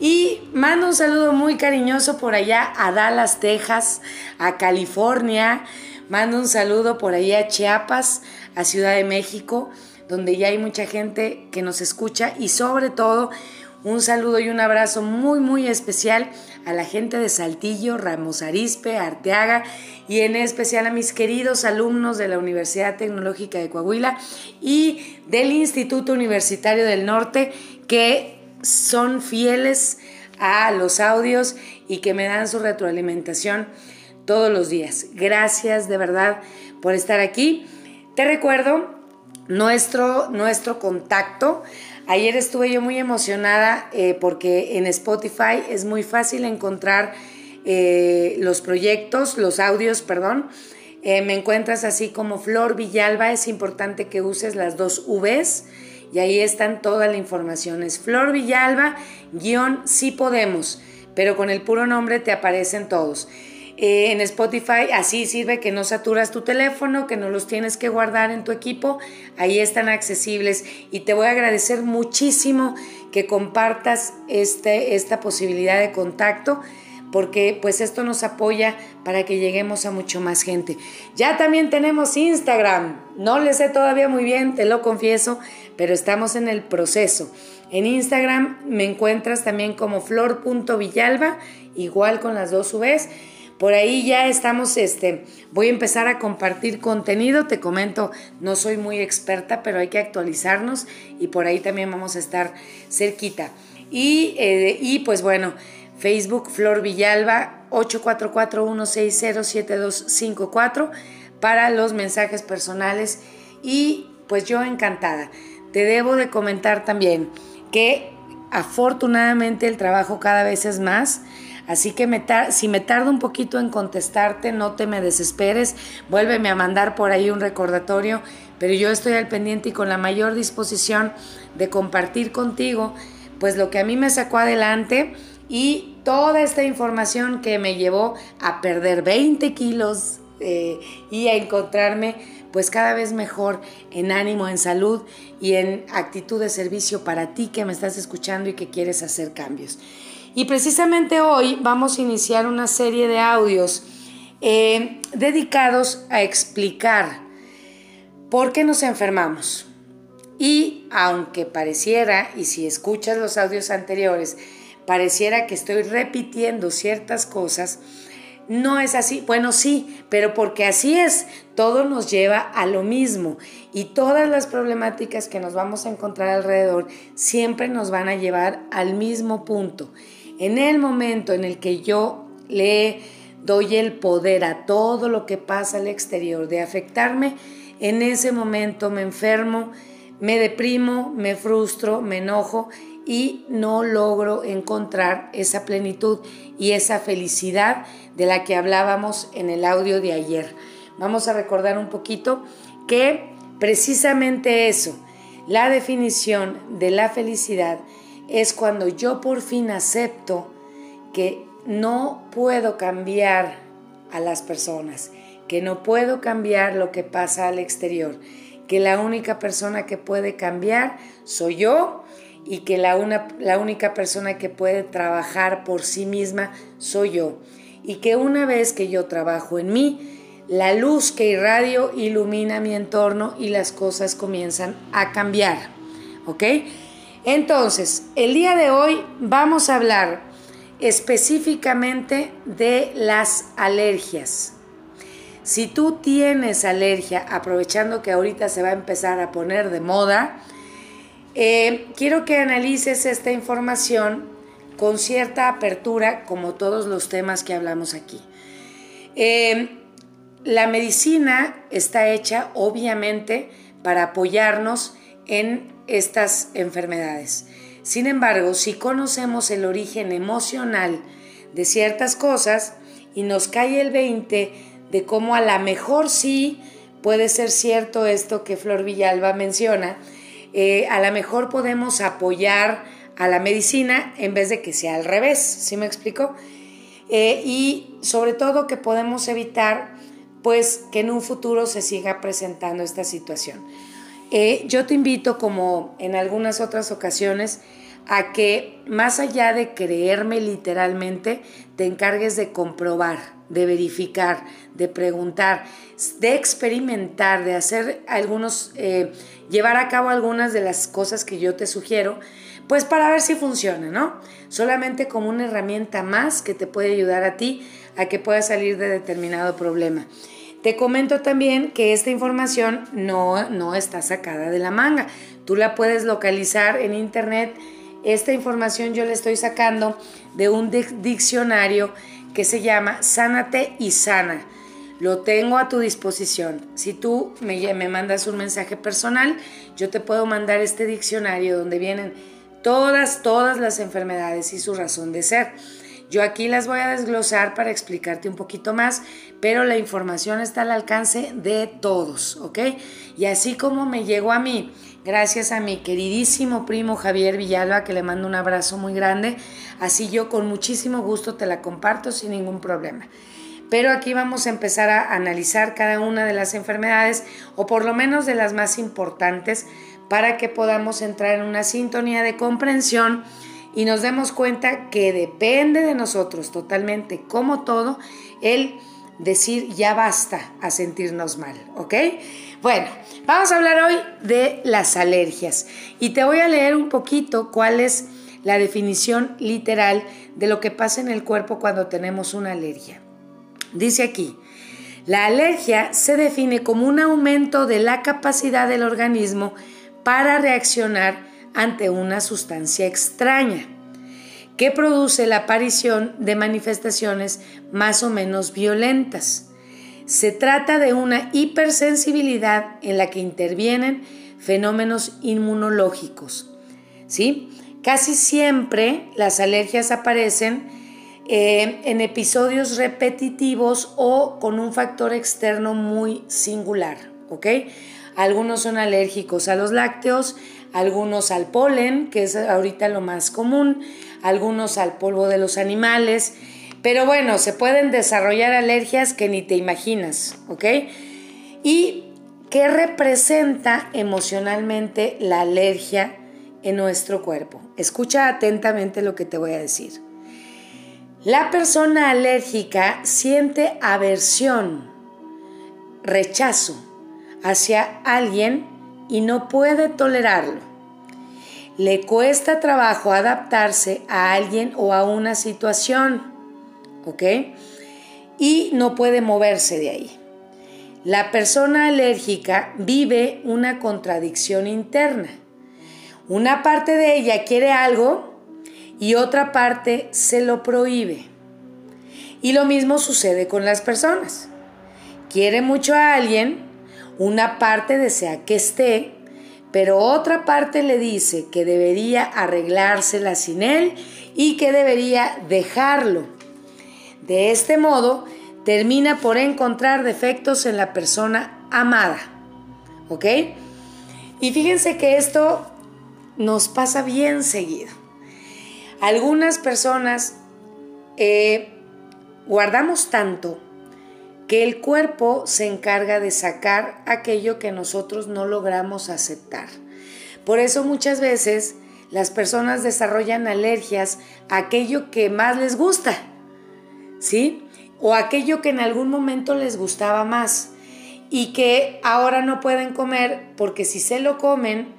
Y mando un saludo muy cariñoso por allá a Dallas, Texas, a California. Mando un saludo por allá a Chiapas, a Ciudad de México, donde ya hay mucha gente que nos escucha. Y sobre todo, un saludo y un abrazo muy, muy especial a la gente de Saltillo, Ramos Arispe, Arteaga y en especial a mis queridos alumnos de la Universidad Tecnológica de Coahuila y del Instituto Universitario del Norte que son fieles a los audios y que me dan su retroalimentación todos los días. Gracias de verdad por estar aquí. Te recuerdo nuestro, nuestro contacto. Ayer estuve yo muy emocionada eh, porque en Spotify es muy fácil encontrar eh, los proyectos, los audios, perdón. Eh, me encuentras así como Flor Villalba. Es importante que uses las dos Vs y ahí están toda la información. Es Flor Villalba, guion Sí Podemos, pero con el puro nombre te aparecen todos. Eh, en Spotify así sirve que no saturas tu teléfono, que no los tienes que guardar en tu equipo, ahí están accesibles y te voy a agradecer muchísimo que compartas este, esta posibilidad de contacto porque pues esto nos apoya para que lleguemos a mucho más gente. Ya también tenemos Instagram, no le sé todavía muy bien, te lo confieso, pero estamos en el proceso. En Instagram me encuentras también como flor.villalba, igual con las dos Vs. Por ahí ya estamos, este, voy a empezar a compartir contenido. Te comento, no soy muy experta, pero hay que actualizarnos y por ahí también vamos a estar cerquita. Y, eh, y pues bueno, Facebook Flor Villalba 844-160-7254 para los mensajes personales y pues yo encantada. Te debo de comentar también que afortunadamente el trabajo cada vez es más. Así que si me tardo un poquito en contestarte, no te me desesperes, vuélveme a mandar por ahí un recordatorio, pero yo estoy al pendiente y con la mayor disposición de compartir contigo, pues lo que a mí me sacó adelante y toda esta información que me llevó a perder 20 kilos eh, y a encontrarme pues cada vez mejor en ánimo, en salud y en actitud de servicio para ti que me estás escuchando y que quieres hacer cambios. Y precisamente hoy vamos a iniciar una serie de audios eh, dedicados a explicar por qué nos enfermamos. Y aunque pareciera, y si escuchas los audios anteriores, pareciera que estoy repitiendo ciertas cosas, no es así. Bueno, sí, pero porque así es, todo nos lleva a lo mismo y todas las problemáticas que nos vamos a encontrar alrededor siempre nos van a llevar al mismo punto. En el momento en el que yo le doy el poder a todo lo que pasa al exterior de afectarme, en ese momento me enfermo, me deprimo, me frustro, me enojo y no logro encontrar esa plenitud y esa felicidad de la que hablábamos en el audio de ayer. Vamos a recordar un poquito que precisamente eso, la definición de la felicidad es cuando yo por fin acepto que no puedo cambiar a las personas, que no puedo cambiar lo que pasa al exterior, que la única persona que puede cambiar soy yo y que la, una, la única persona que puede trabajar por sí misma soy yo. Y que una vez que yo trabajo en mí, la luz que irradio ilumina mi entorno y las cosas comienzan a cambiar. ¿Ok? Entonces, el día de hoy vamos a hablar específicamente de las alergias. Si tú tienes alergia, aprovechando que ahorita se va a empezar a poner de moda, eh, quiero que analices esta información con cierta apertura, como todos los temas que hablamos aquí. Eh, la medicina está hecha, obviamente, para apoyarnos en estas enfermedades. Sin embargo, si conocemos el origen emocional de ciertas cosas y nos cae el 20 de cómo a lo mejor sí puede ser cierto esto que Flor Villalba menciona, eh, a lo mejor podemos apoyar a la medicina en vez de que sea al revés, ¿sí me explico? Eh, y sobre todo que podemos evitar pues que en un futuro se siga presentando esta situación. Eh, yo te invito, como en algunas otras ocasiones, a que más allá de creerme literalmente, te encargues de comprobar, de verificar, de preguntar, de experimentar, de hacer algunos, llevar a cabo algunas de las cosas que yo te sugiero, pues para ver si funciona, ¿no? Solamente como una herramienta más que te puede ayudar a ti a que puedas salir de determinado problema. Te comento también que esta información no, no está sacada de la manga. Tú la puedes localizar en internet. Esta información yo la estoy sacando de un diccionario que se llama Sánate y Sana. Lo tengo a tu disposición. Si tú me, me mandas un mensaje personal, yo te puedo mandar este diccionario donde vienen todas, todas las enfermedades y su razón de ser. Yo aquí las voy a desglosar para explicarte un poquito más, pero la información está al alcance de todos, ¿ok? Y así como me llegó a mí, gracias a mi queridísimo primo Javier Villalba, que le mando un abrazo muy grande, así yo con muchísimo gusto te la comparto sin ningún problema. Pero aquí vamos a empezar a analizar cada una de las enfermedades, o por lo menos de las más importantes, para que podamos entrar en una sintonía de comprensión y nos demos cuenta que depende de nosotros totalmente, como todo, el decir ya basta a sentirnos mal, ¿ok? Bueno, vamos a hablar hoy de las alergias y te voy a leer un poquito cuál es la definición literal de lo que pasa en el cuerpo cuando tenemos una alergia. Dice aquí, la alergia se define como un aumento de la capacidad del organismo para reaccionar ante una sustancia extraña, que produce la aparición de manifestaciones más o menos violentas. Se trata de una hipersensibilidad en la que intervienen fenómenos inmunológicos. ¿sí? Casi siempre las alergias aparecen eh, en episodios repetitivos o con un factor externo muy singular. ¿ok? Algunos son alérgicos a los lácteos, algunos al polen, que es ahorita lo más común, algunos al polvo de los animales, pero bueno, se pueden desarrollar alergias que ni te imaginas, ¿ok? ¿Y qué representa emocionalmente la alergia en nuestro cuerpo? Escucha atentamente lo que te voy a decir. La persona alérgica siente aversión, rechazo hacia alguien y no puede tolerarlo. Le cuesta trabajo adaptarse a alguien o a una situación, ¿ok? Y no puede moverse de ahí. La persona alérgica vive una contradicción interna. Una parte de ella quiere algo y otra parte se lo prohíbe. Y lo mismo sucede con las personas. Quiere mucho a alguien, una parte desea que esté, pero otra parte le dice que debería arreglársela sin él y que debería dejarlo. De este modo, termina por encontrar defectos en la persona amada. ¿Ok? Y fíjense que esto nos pasa bien seguido. Algunas personas eh, guardamos tanto que el cuerpo se encarga de sacar aquello que nosotros no logramos aceptar. Por eso muchas veces las personas desarrollan alergias a aquello que más les gusta, ¿sí? O aquello que en algún momento les gustaba más y que ahora no pueden comer porque si se lo comen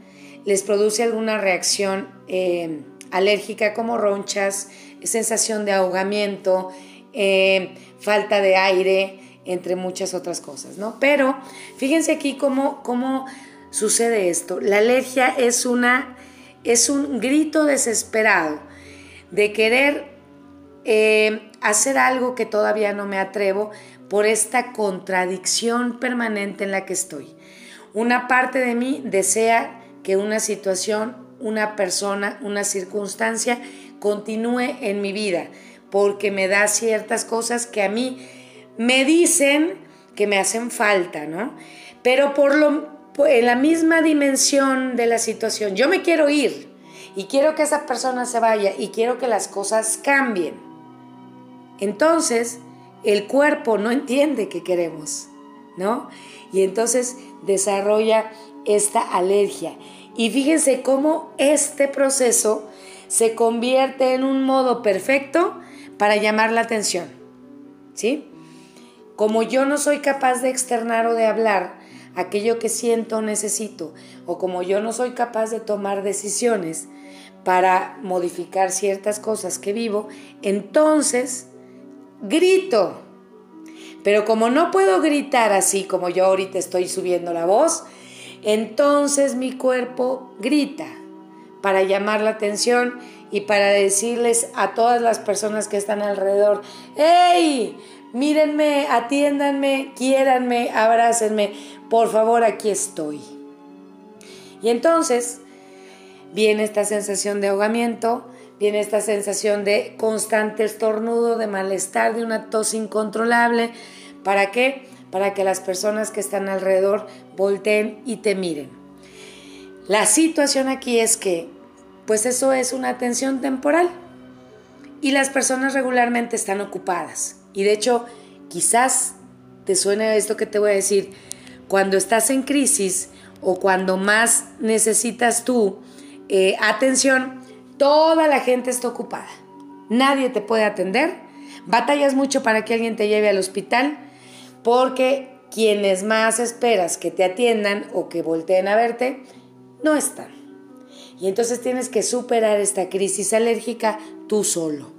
les produce alguna reacción eh, alérgica como ronchas, sensación de ahogamiento, eh, falta de aire, entre muchas otras cosas, ¿no? Pero fíjense aquí cómo, cómo sucede esto. La alergia es, una, es un grito desesperado de querer eh, hacer algo que todavía no me atrevo por esta contradicción permanente en la que estoy. Una parte de mí desea que una situación una persona, una circunstancia continúe en mi vida, porque me da ciertas cosas que a mí me dicen que me hacen falta, ¿no? Pero por lo en la misma dimensión de la situación, yo me quiero ir y quiero que esa persona se vaya y quiero que las cosas cambien. Entonces, el cuerpo no entiende qué queremos, ¿no? Y entonces desarrolla esta alergia. Y fíjense cómo este proceso se convierte en un modo perfecto para llamar la atención. ¿Sí? Como yo no soy capaz de externar o de hablar aquello que siento o necesito, o como yo no soy capaz de tomar decisiones para modificar ciertas cosas que vivo, entonces grito. Pero como no puedo gritar así como yo ahorita estoy subiendo la voz, entonces mi cuerpo grita para llamar la atención y para decirles a todas las personas que están alrededor, ¡Hey! Mírenme, atiéndanme, quiéranme, abrácenme, por favor, aquí estoy. Y entonces viene esta sensación de ahogamiento, viene esta sensación de constante estornudo, de malestar, de una tos incontrolable. ¿Para qué? para que las personas que están alrededor volteen y te miren. La situación aquí es que, pues eso es una atención temporal y las personas regularmente están ocupadas. Y de hecho, quizás te suene esto que te voy a decir, cuando estás en crisis o cuando más necesitas tú eh, atención, toda la gente está ocupada. Nadie te puede atender. Batallas mucho para que alguien te lleve al hospital porque quienes más esperas que te atiendan o que volteen a verte, no están. Y entonces tienes que superar esta crisis alérgica tú solo.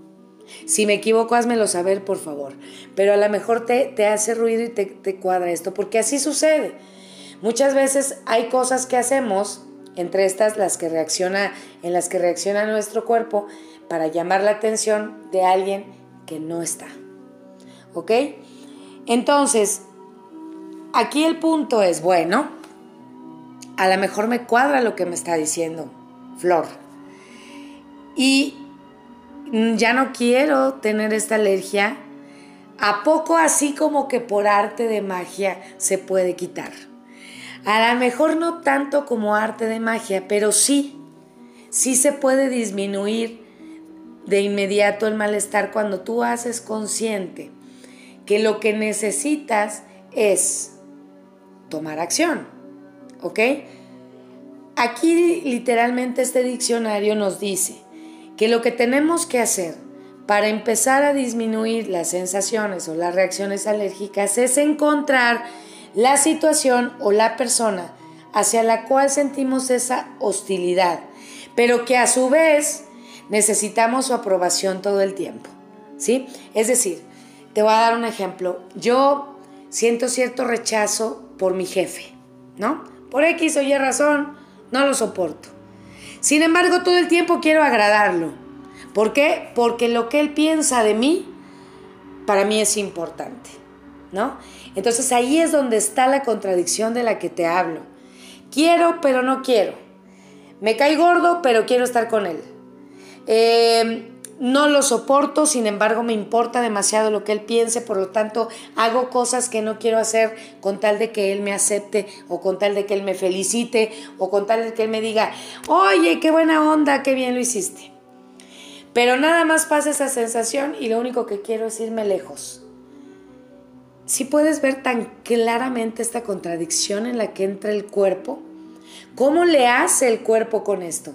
Si me equivoco, házmelo saber, por favor. Pero a lo mejor te, te hace ruido y te, te cuadra esto, porque así sucede. Muchas veces hay cosas que hacemos, entre estas las que reacciona, en las que reacciona nuestro cuerpo, para llamar la atención de alguien que no está. ¿Ok? Entonces, aquí el punto es, bueno, a lo mejor me cuadra lo que me está diciendo Flor. Y ya no quiero tener esta alergia. ¿A poco así como que por arte de magia se puede quitar? A lo mejor no tanto como arte de magia, pero sí, sí se puede disminuir de inmediato el malestar cuando tú haces consciente que lo que necesitas es tomar acción. ¿Ok? Aquí literalmente este diccionario nos dice que lo que tenemos que hacer para empezar a disminuir las sensaciones o las reacciones alérgicas es encontrar la situación o la persona hacia la cual sentimos esa hostilidad, pero que a su vez necesitamos su aprobación todo el tiempo. ¿Sí? Es decir, te voy a dar un ejemplo. Yo siento cierto rechazo por mi jefe, ¿no? Por X o Y razón, no lo soporto. Sin embargo, todo el tiempo quiero agradarlo. ¿Por qué? Porque lo que él piensa de mí, para mí es importante, ¿no? Entonces ahí es donde está la contradicción de la que te hablo. Quiero, pero no quiero. Me cae gordo, pero quiero estar con él. Eh, no lo soporto, sin embargo me importa demasiado lo que él piense, por lo tanto hago cosas que no quiero hacer con tal de que él me acepte o con tal de que él me felicite o con tal de que él me diga, oye, qué buena onda, qué bien lo hiciste. Pero nada más pasa esa sensación y lo único que quiero es irme lejos. Si puedes ver tan claramente esta contradicción en la que entra el cuerpo, ¿cómo le hace el cuerpo con esto?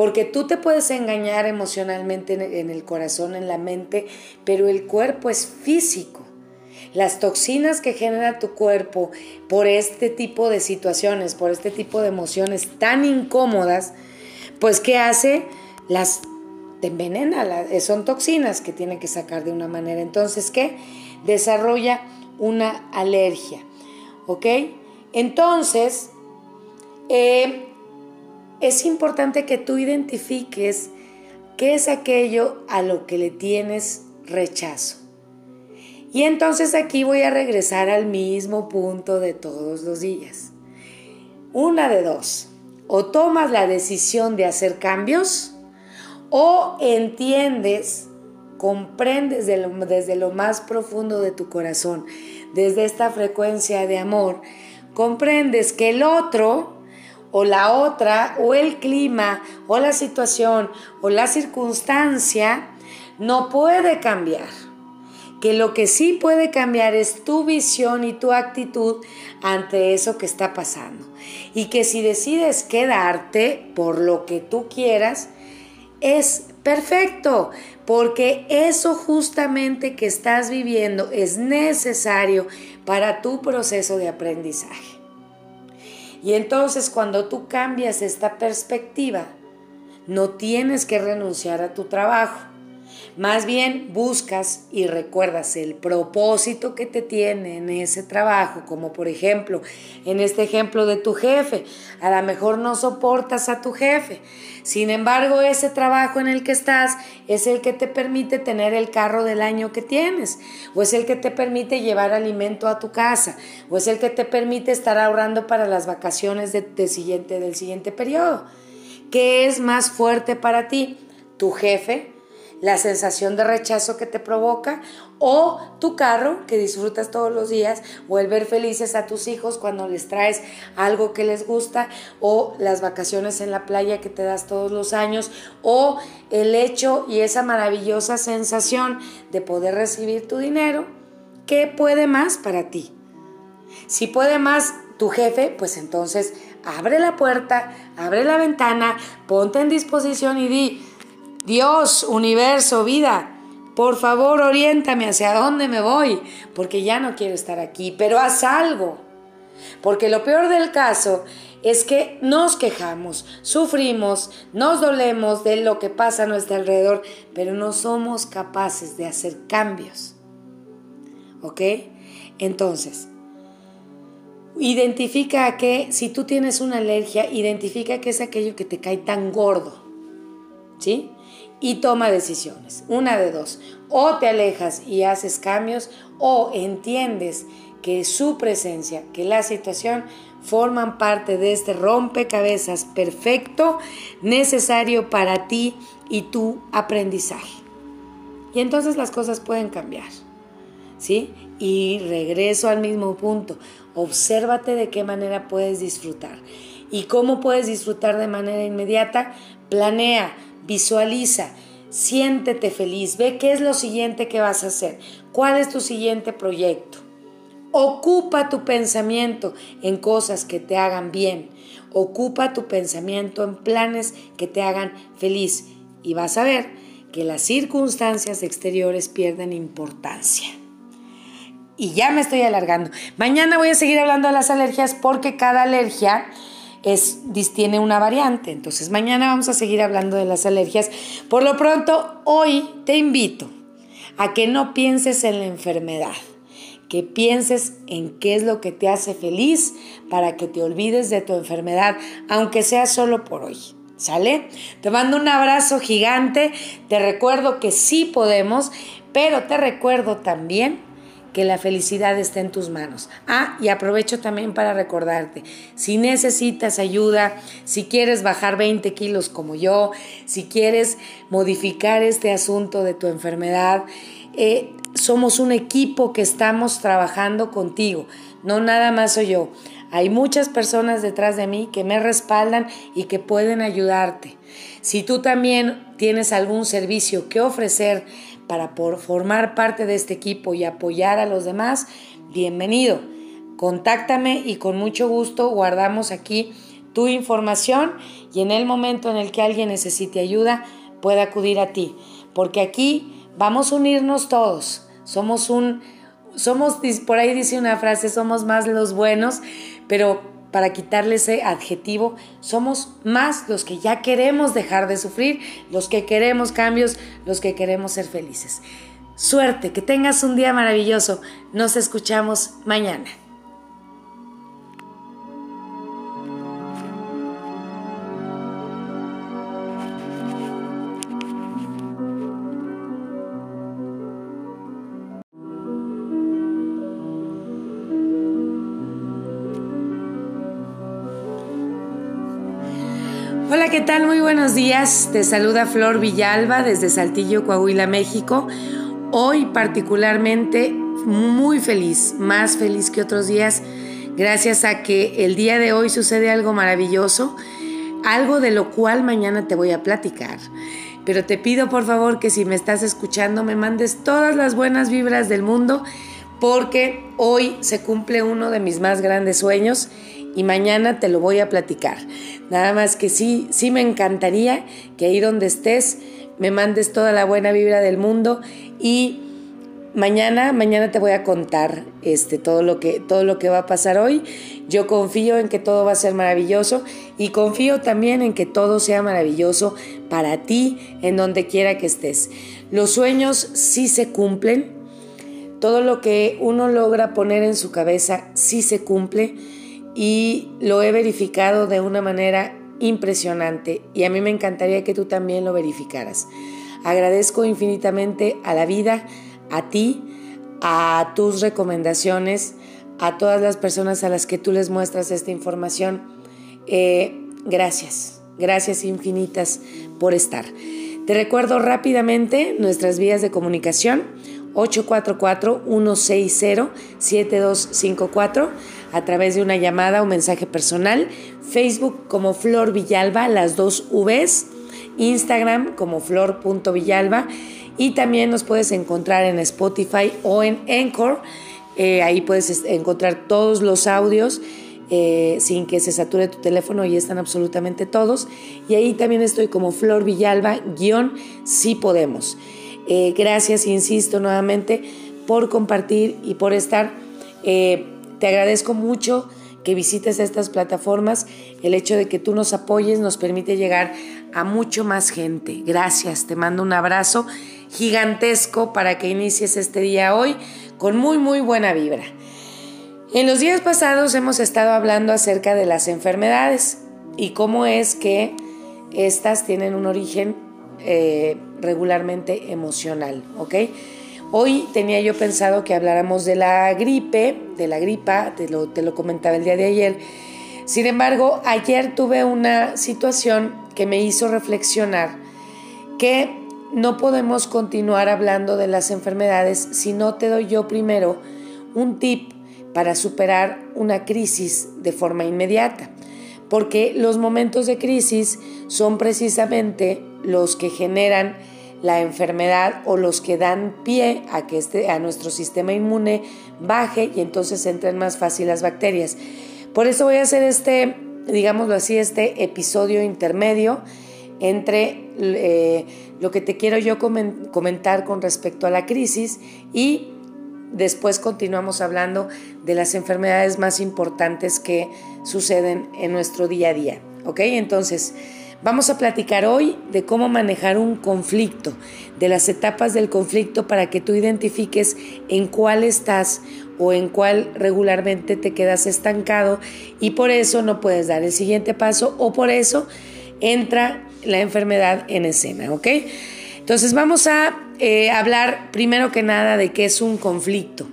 Porque tú te puedes engañar emocionalmente en el corazón, en la mente, pero el cuerpo es físico. Las toxinas que genera tu cuerpo por este tipo de situaciones, por este tipo de emociones tan incómodas, pues ¿qué hace? Las te envenena, son toxinas que tienen que sacar de una manera. Entonces, ¿qué? Desarrolla una alergia. ¿Ok? Entonces, eh, es importante que tú identifiques qué es aquello a lo que le tienes rechazo. Y entonces aquí voy a regresar al mismo punto de todos los días. Una de dos. O tomas la decisión de hacer cambios o entiendes, comprendes desde lo más profundo de tu corazón, desde esta frecuencia de amor, comprendes que el otro o la otra, o el clima, o la situación, o la circunstancia, no puede cambiar. Que lo que sí puede cambiar es tu visión y tu actitud ante eso que está pasando. Y que si decides quedarte por lo que tú quieras, es perfecto, porque eso justamente que estás viviendo es necesario para tu proceso de aprendizaje. Y entonces cuando tú cambias esta perspectiva, no tienes que renunciar a tu trabajo. Más bien buscas y recuerdas el propósito que te tiene en ese trabajo, como por ejemplo en este ejemplo de tu jefe. A lo mejor no soportas a tu jefe. Sin embargo, ese trabajo en el que estás es el que te permite tener el carro del año que tienes, o es el que te permite llevar alimento a tu casa, o es el que te permite estar ahorrando para las vacaciones siguiente, del siguiente periodo. ¿Qué es más fuerte para ti? ¿Tu jefe? La sensación de rechazo que te provoca o tu carro que disfrutas todos los días o el ver felices a tus hijos cuando les traes algo que les gusta o las vacaciones en la playa que te das todos los años o el hecho y esa maravillosa sensación de poder recibir tu dinero. ¿Qué puede más para ti? Si puede más tu jefe, pues entonces abre la puerta, abre la ventana, ponte en disposición y di, Dios, universo, vida, por favor oriéntame hacia dónde me voy, porque ya no quiero estar aquí, pero haz algo. Porque lo peor del caso es que nos quejamos, sufrimos, nos dolemos de lo que pasa a nuestro alrededor, pero no somos capaces de hacer cambios. ¿Ok? Entonces, identifica que si tú tienes una alergia, identifica que es aquello que te cae tan gordo. ¿Sí? Y toma decisiones. Una de dos. O te alejas y haces cambios o entiendes que su presencia, que la situación forman parte de este rompecabezas perfecto necesario para ti y tu aprendizaje. Y entonces las cosas pueden cambiar. ¿Sí? Y regreso al mismo punto. Obsérvate de qué manera puedes disfrutar. ¿Y cómo puedes disfrutar de manera inmediata? Planea, visualiza, siéntete feliz, ve qué es lo siguiente que vas a hacer, cuál es tu siguiente proyecto. Ocupa tu pensamiento en cosas que te hagan bien. Ocupa tu pensamiento en planes que te hagan feliz. Y vas a ver que las circunstancias exteriores pierden importancia. Y ya me estoy alargando. Mañana voy a seguir hablando de las alergias porque cada alergia es, tiene una variante. Entonces mañana vamos a seguir hablando de las alergias. Por lo pronto, hoy te invito a que no pienses en la enfermedad que pienses en qué es lo que te hace feliz para que te olvides de tu enfermedad, aunque sea solo por hoy. ¿Sale? Te mando un abrazo gigante, te recuerdo que sí podemos, pero te recuerdo también que la felicidad está en tus manos. Ah, y aprovecho también para recordarte, si necesitas ayuda, si quieres bajar 20 kilos como yo, si quieres modificar este asunto de tu enfermedad, eh, somos un equipo que estamos trabajando contigo, no nada más soy yo. Hay muchas personas detrás de mí que me respaldan y que pueden ayudarte. Si tú también tienes algún servicio que ofrecer para formar parte de este equipo y apoyar a los demás, bienvenido. Contáctame y con mucho gusto guardamos aquí tu información y en el momento en el que alguien necesite ayuda pueda acudir a ti. Porque aquí Vamos a unirnos todos. Somos un, somos, por ahí dice una frase, somos más los buenos, pero para quitarle ese adjetivo, somos más los que ya queremos dejar de sufrir, los que queremos cambios, los que queremos ser felices. Suerte, que tengas un día maravilloso. Nos escuchamos mañana. ¿Qué tal? Muy buenos días. Te saluda Flor Villalba desde Saltillo, Coahuila, México. Hoy particularmente muy feliz, más feliz que otros días, gracias a que el día de hoy sucede algo maravilloso, algo de lo cual mañana te voy a platicar. Pero te pido por favor que si me estás escuchando me mandes todas las buenas vibras del mundo porque hoy se cumple uno de mis más grandes sueños y mañana te lo voy a platicar. Nada más que sí, sí me encantaría que ahí donde estés me mandes toda la buena vibra del mundo y mañana, mañana te voy a contar este, todo, lo que, todo lo que va a pasar hoy. Yo confío en que todo va a ser maravilloso y confío también en que todo sea maravilloso para ti en donde quiera que estés. Los sueños sí se cumplen. Todo lo que uno logra poner en su cabeza sí se cumple y lo he verificado de una manera impresionante y a mí me encantaría que tú también lo verificaras. Agradezco infinitamente a la vida, a ti, a tus recomendaciones, a todas las personas a las que tú les muestras esta información. Eh, gracias, gracias infinitas por estar. Te recuerdo rápidamente nuestras vías de comunicación 844-160-7254 a través de una llamada o mensaje personal, Facebook como Flor Villalba, las dos Vs, Instagram como flor.villalba y también nos puedes encontrar en Spotify o en Anchor. Eh, ahí puedes encontrar todos los audios eh, sin que se sature tu teléfono y están absolutamente todos. Y ahí también estoy como Flor Villalba, guion, si podemos. Eh, gracias, insisto nuevamente, por compartir y por estar. te agradezco mucho que visites estas plataformas. El hecho de que tú nos apoyes nos permite llegar a mucho más gente. Gracias, te mando un abrazo gigantesco para que inicies este día hoy con muy, muy buena vibra. En los días pasados hemos estado hablando acerca de las enfermedades y cómo es que estas tienen un origen eh, regularmente emocional, ¿ok? Hoy tenía yo pensado que habláramos de la gripe, de la gripa, te lo, te lo comentaba el día de ayer. Sin embargo, ayer tuve una situación que me hizo reflexionar que no podemos continuar hablando de las enfermedades si no te doy yo primero un tip para superar una crisis de forma inmediata. Porque los momentos de crisis son precisamente los que generan la enfermedad o los que dan pie a que este, a nuestro sistema inmune baje y entonces entren más fácil las bacterias. Por eso voy a hacer este, digámoslo así, este episodio intermedio entre eh, lo que te quiero yo comentar con respecto a la crisis y después continuamos hablando de las enfermedades más importantes que suceden en nuestro día a día. ¿Ok? Entonces, Vamos a platicar hoy de cómo manejar un conflicto, de las etapas del conflicto para que tú identifiques en cuál estás o en cuál regularmente te quedas estancado y por eso no puedes dar el siguiente paso o por eso entra la enfermedad en escena, ¿ok? Entonces vamos a eh, hablar primero que nada de qué es un conflicto.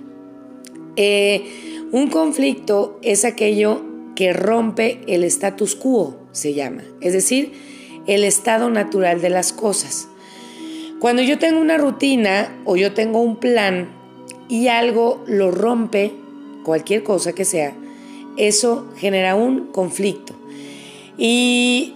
Eh, un conflicto es aquello que rompe el status quo, se llama, es decir, el estado natural de las cosas. Cuando yo tengo una rutina o yo tengo un plan y algo lo rompe, cualquier cosa que sea, eso genera un conflicto. Y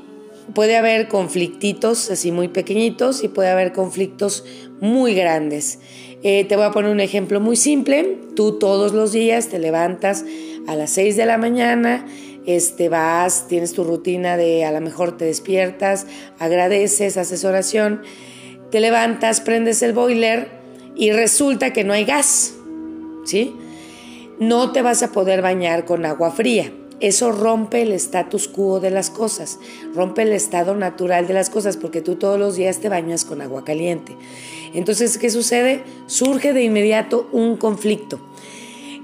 puede haber conflictitos así muy pequeñitos y puede haber conflictos muy grandes. Eh, te voy a poner un ejemplo muy simple. Tú todos los días te levantas a las 6 de la mañana, este, vas, tienes tu rutina de a lo mejor te despiertas, agradeces, haces oración, te levantas, prendes el boiler y resulta que no hay gas, ¿sí? No te vas a poder bañar con agua fría. Eso rompe el status quo de las cosas, rompe el estado natural de las cosas, porque tú todos los días te bañas con agua caliente. Entonces, ¿qué sucede? Surge de inmediato un conflicto.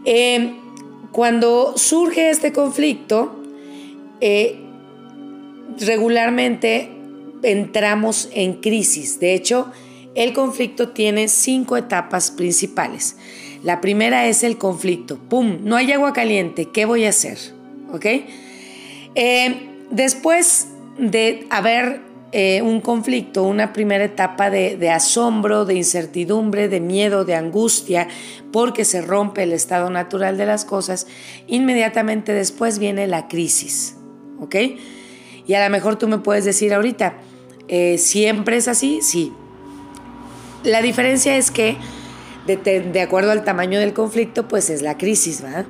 Eh, cuando surge este conflicto, eh, regularmente entramos en crisis. De hecho, el conflicto tiene cinco etapas principales. La primera es el conflicto. ¡Pum! No hay agua caliente. ¿Qué voy a hacer? ¿Ok? Eh, después de haber eh, un conflicto, una primera etapa de, asombro, de incertidumbre, de miedo, de angustia, porque se rompe el estado natural de las cosas, inmediatamente después viene la crisis, ¿ok? Y a lo mejor tú me puedes decir ahorita, eh, ¿siempre es así? Sí. La diferencia es que, de, de acuerdo al tamaño del conflicto, pues es la crisis, ¿verdad?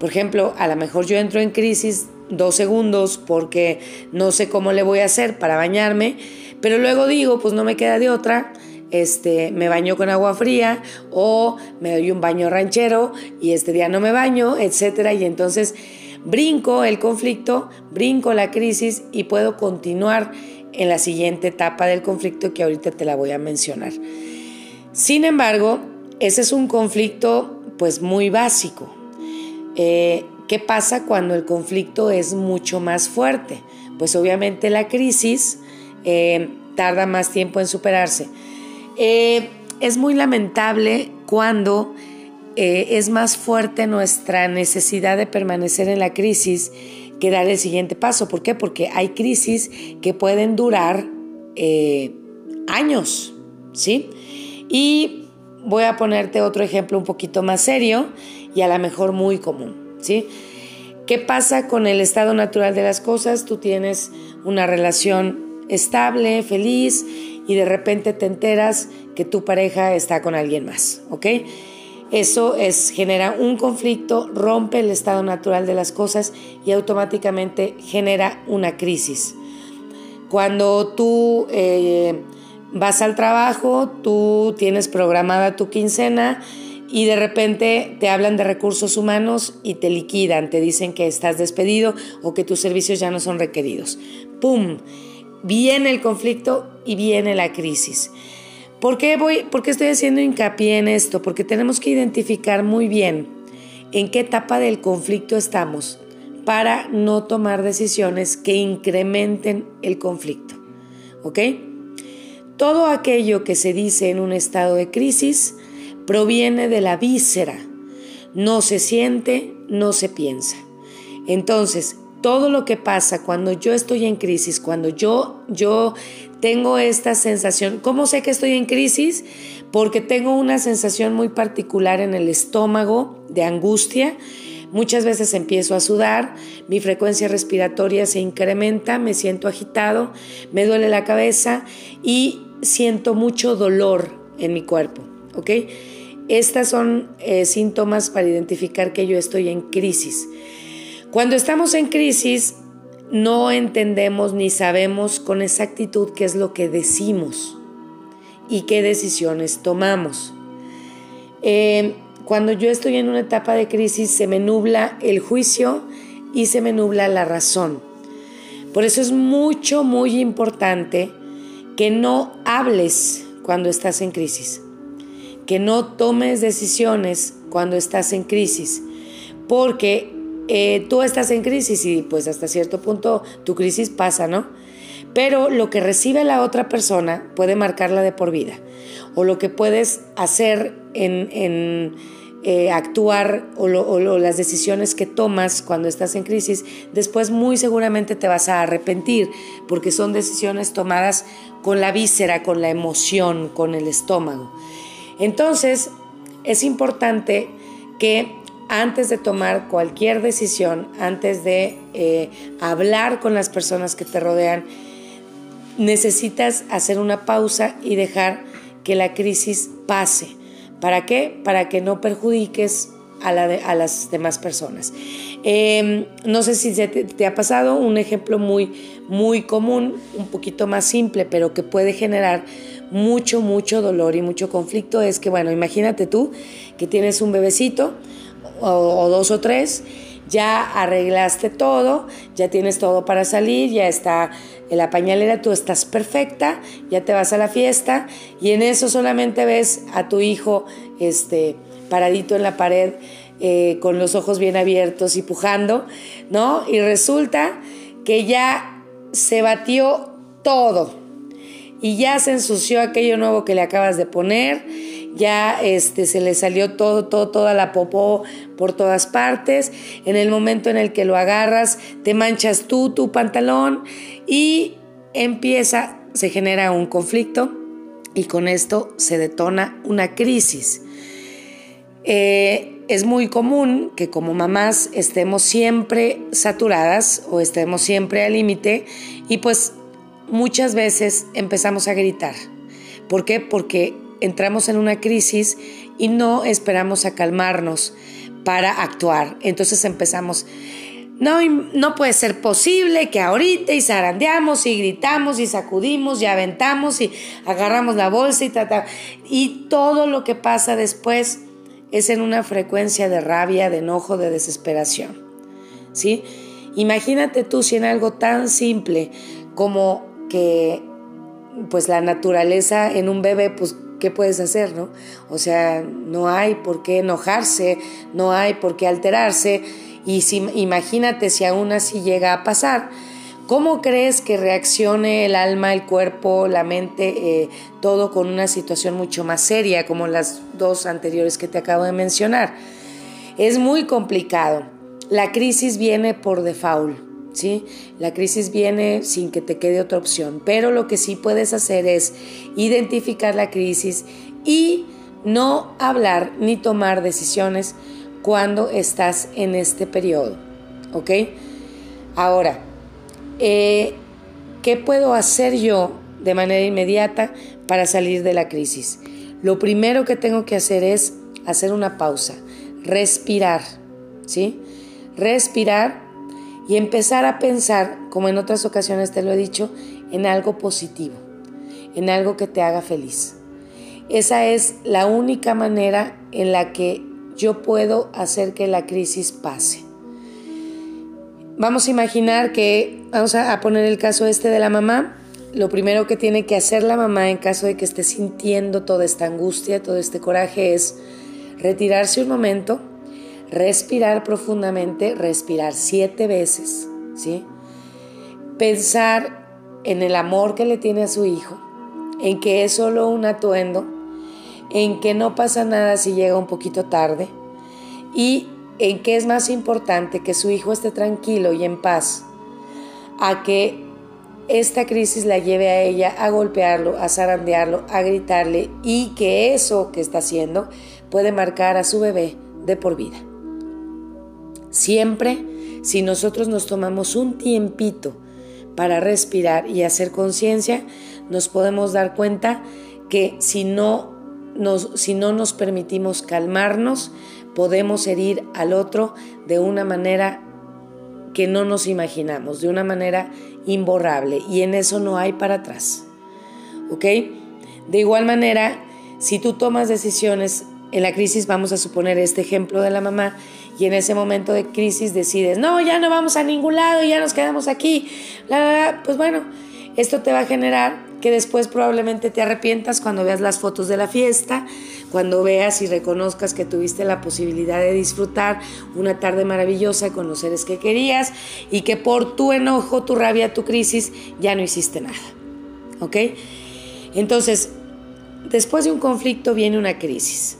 Por ejemplo, a lo mejor yo entro en crisis dos segundos porque no sé cómo le voy a hacer para bañarme, pero luego digo, pues no me queda de otra, este, me baño con agua fría o me doy un baño ranchero y este día no me baño, etcétera, y entonces brinco el conflicto, brinco la crisis y puedo continuar en la siguiente etapa del conflicto que ahorita te la voy a mencionar. Sin embargo, ese es un conflicto pues muy básico. Eh, ¿Qué pasa cuando el conflicto es mucho más fuerte? Pues obviamente la crisis eh, tarda más tiempo en superarse. Eh, es muy lamentable cuando eh, es más fuerte nuestra necesidad de permanecer en la crisis que dar el siguiente paso. ¿Por qué? Porque hay crisis que pueden durar años, ¿sí? Y voy a ponerte otro ejemplo un poquito más serio y a lo mejor muy común. ¿Sí? ¿Qué pasa con el estado natural de las cosas? Tú tienes una relación estable, feliz y de repente te enteras que tu pareja está con alguien más. Eso es, genera un conflicto, rompe el estado natural de las cosas y automáticamente genera una crisis. Cuando tú eh, vas al trabajo, tú tienes programada tu quincena y de repente te hablan de recursos humanos y te liquidan, te dicen que estás despedido o que tus servicios ya no son requeridos. ¡Pum! Viene el conflicto y viene la crisis. ¿Por qué, voy, ¿Por qué estoy haciendo hincapié en esto? Porque tenemos que identificar muy bien en qué etapa del conflicto estamos para no tomar decisiones que incrementen el conflicto. ¿Ok? Todo aquello que se dice en un estado de crisis proviene de la víscera. No se siente, no se piensa. Entonces, todo lo que pasa cuando yo estoy en crisis, cuando yo, yo tengo esta sensación, ¿cómo sé que estoy en crisis? Porque tengo una sensación muy particular en el estómago de angustia. Muchas veces empiezo a sudar, mi frecuencia respiratoria se incrementa, me siento agitado, me duele la cabeza y siento mucho dolor en mi cuerpo, ¿ok? Estas son eh, síntomas para identificar que yo estoy en crisis. Cuando estamos en crisis, no entendemos ni sabemos con exactitud qué es lo que decimos y qué decisiones tomamos. Eh, cuando yo estoy en una etapa de crisis, se me nubla el juicio y se me nubla la razón. Por eso es mucho, muy importante que no hables cuando estás en crisis que no tomes decisiones cuando estás en crisis, porque eh, tú estás en crisis y pues hasta cierto punto tu crisis pasa, ¿no? Pero lo que recibe la otra persona puede marcarla de por vida. O lo que puedes hacer en, eh, actuar o, o, las decisiones que tomas cuando estás en crisis, después muy seguramente te vas a arrepentir, porque son decisiones tomadas con la víscera, con la emoción, con el estómago. Entonces, es importante que antes de tomar cualquier decisión, antes de eh, hablar con las personas que te rodean, necesitas hacer una pausa y dejar que la crisis pase. ¿Para qué? Para que no perjudiques a, las demás personas. Em, no sé si te, ha pasado un ejemplo muy, muy común, un poquito más simple, pero que puede generar mucho, mucho dolor y mucho conflicto es que, bueno, imagínate tú que tienes un bebecito o, dos o tres, ya arreglaste todo, ya tienes todo para salir, ya está en la pañalera, tú estás perfecta, ya te vas a la fiesta y en eso solamente ves a tu hijo este, paradito en la pared eh, con los ojos bien abiertos y pujando, ¿no? Y resulta que ya se batió todo, y ya se ensució aquello nuevo que le acabas de poner, ya este, se le salió todo, todo, toda la popó por todas partes. En el momento en el que lo agarras, te manchas tú, tu pantalón y empieza, se genera un conflicto y con esto se detona una crisis. Eh, es muy común que como mamás estemos siempre saturadas o estemos siempre al límite y pues muchas veces empezamos a gritar. ¿Por qué? Porque entramos en una crisis y no esperamos a calmarnos para actuar. Entonces empezamos, no, no puede ser posible que ahorita y zarandeamos y gritamos y sacudimos y aventamos y agarramos la bolsa y ta, Y todo lo que pasa después es en una frecuencia de rabia, de enojo, de desesperación. ¿Sí? Imagínate tú si en algo tan simple como que pues la naturaleza en un bebé, pues, ¿qué puedes hacer, no? O sea, no hay por qué enojarse, no hay por qué alterarse, y si, imagínate si aún así llega a pasar, ¿cómo crees que reaccione el alma, el cuerpo, la mente, eh, todo con una situación mucho más seria, como las dos anteriores que te acabo de mencionar? Es muy complicado. La crisis viene por default la crisis viene sin que te quede otra opción, pero lo que sí puedes hacer es identificar la crisis y no hablar ni tomar decisiones cuando estás en este periodo, ¿ok? Ahora, eh, ¿qué puedo hacer yo de manera inmediata para salir de la crisis? Lo primero que tengo que hacer es hacer una pausa, respirar, ¿sí? Respirar y empezar a pensar, como en otras ocasiones te lo he dicho, en algo positivo, en algo que te haga feliz. Esa es la única manera en la que yo puedo hacer que la crisis pase. Vamos a imaginar que, vamos a poner el caso este de la mamá, lo primero que tiene que hacer la mamá en caso de que esté sintiendo toda esta angustia, todo este coraje, es retirarse un momento, respirar profundamente, respirar siete veces, ¿sí? Pensar en el amor que le tiene a su hijo, en que es solo un atuendo, en que no pasa nada si llega un poquito tarde y en que es más importante que su hijo esté tranquilo y en paz a que esta crisis la lleve a ella a golpearlo, a zarandearlo, a gritarle y que eso que está haciendo puede marcar a su bebé de por vida. Siempre, si nosotros nos tomamos un tiempito para respirar y hacer conciencia, nos podemos dar cuenta que si no nos permitimos calmarnos, podemos herir al otro de una manera que no nos imaginamos, de una manera imborrable y en eso no hay para atrás. ¿Ok? De igual manera, si tú tomas decisiones en la crisis, vamos a suponer este ejemplo de la mamá, y en ese momento de crisis decides, no, ya no vamos a ningún lado, ya nos quedamos aquí, pues bueno, esto te va a generar que después probablemente te arrepientas cuando veas las fotos de la fiesta, cuando veas y reconozcas que tuviste la posibilidad de disfrutar una tarde maravillosa con los seres que querías y que por tu enojo, tu rabia, tu crisis ya no hiciste nada. ¿Ok? Entonces, después de un conflicto viene una crisis.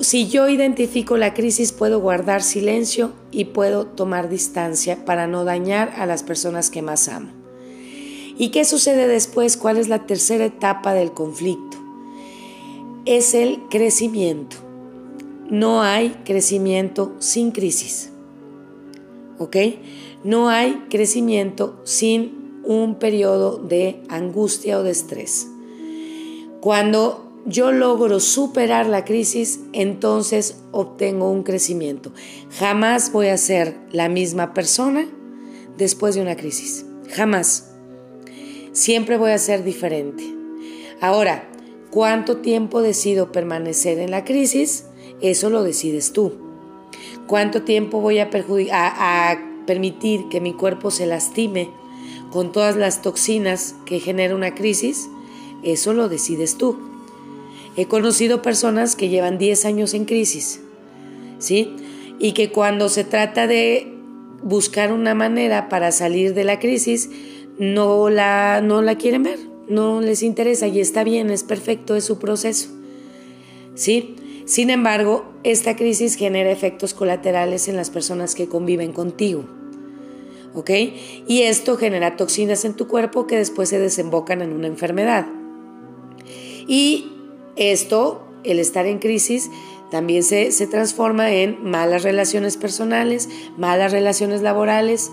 Si yo identifico la crisis, puedo guardar silencio y puedo tomar distancia para no dañar a las personas que más amo. ¿Y qué sucede después? ¿Cuál es la tercera etapa del conflicto? Es el crecimiento. No hay crecimiento sin crisis. ¿Ok? No hay crecimiento sin un periodo de angustia o de estrés. Cuando yo logro superar la crisis, entonces obtengo un crecimiento. Jamás voy a ser la misma persona después de una crisis. Jamás siempre voy a ser diferente. Ahora, ¿cuánto tiempo decido permanecer en la crisis? Eso lo decides tú. ¿Cuánto tiempo voy a, permitir que mi cuerpo se lastime con todas las toxinas que genera una crisis? Eso lo decides tú. He conocido personas que llevan 10 años en crisis, ¿sí? Y que cuando se trata de buscar una manera para salir de la crisis, no la, no la quieren ver, no les interesa y está bien, es perfecto, es su proceso. ¿Sí? Sin embargo, esta crisis genera efectos colaterales en las personas que conviven contigo. ¿Ok? Y esto genera toxinas en tu cuerpo que después se desembocan en una enfermedad. Y esto, el estar en crisis, también se, se transforma en malas relaciones personales, malas relaciones laborales,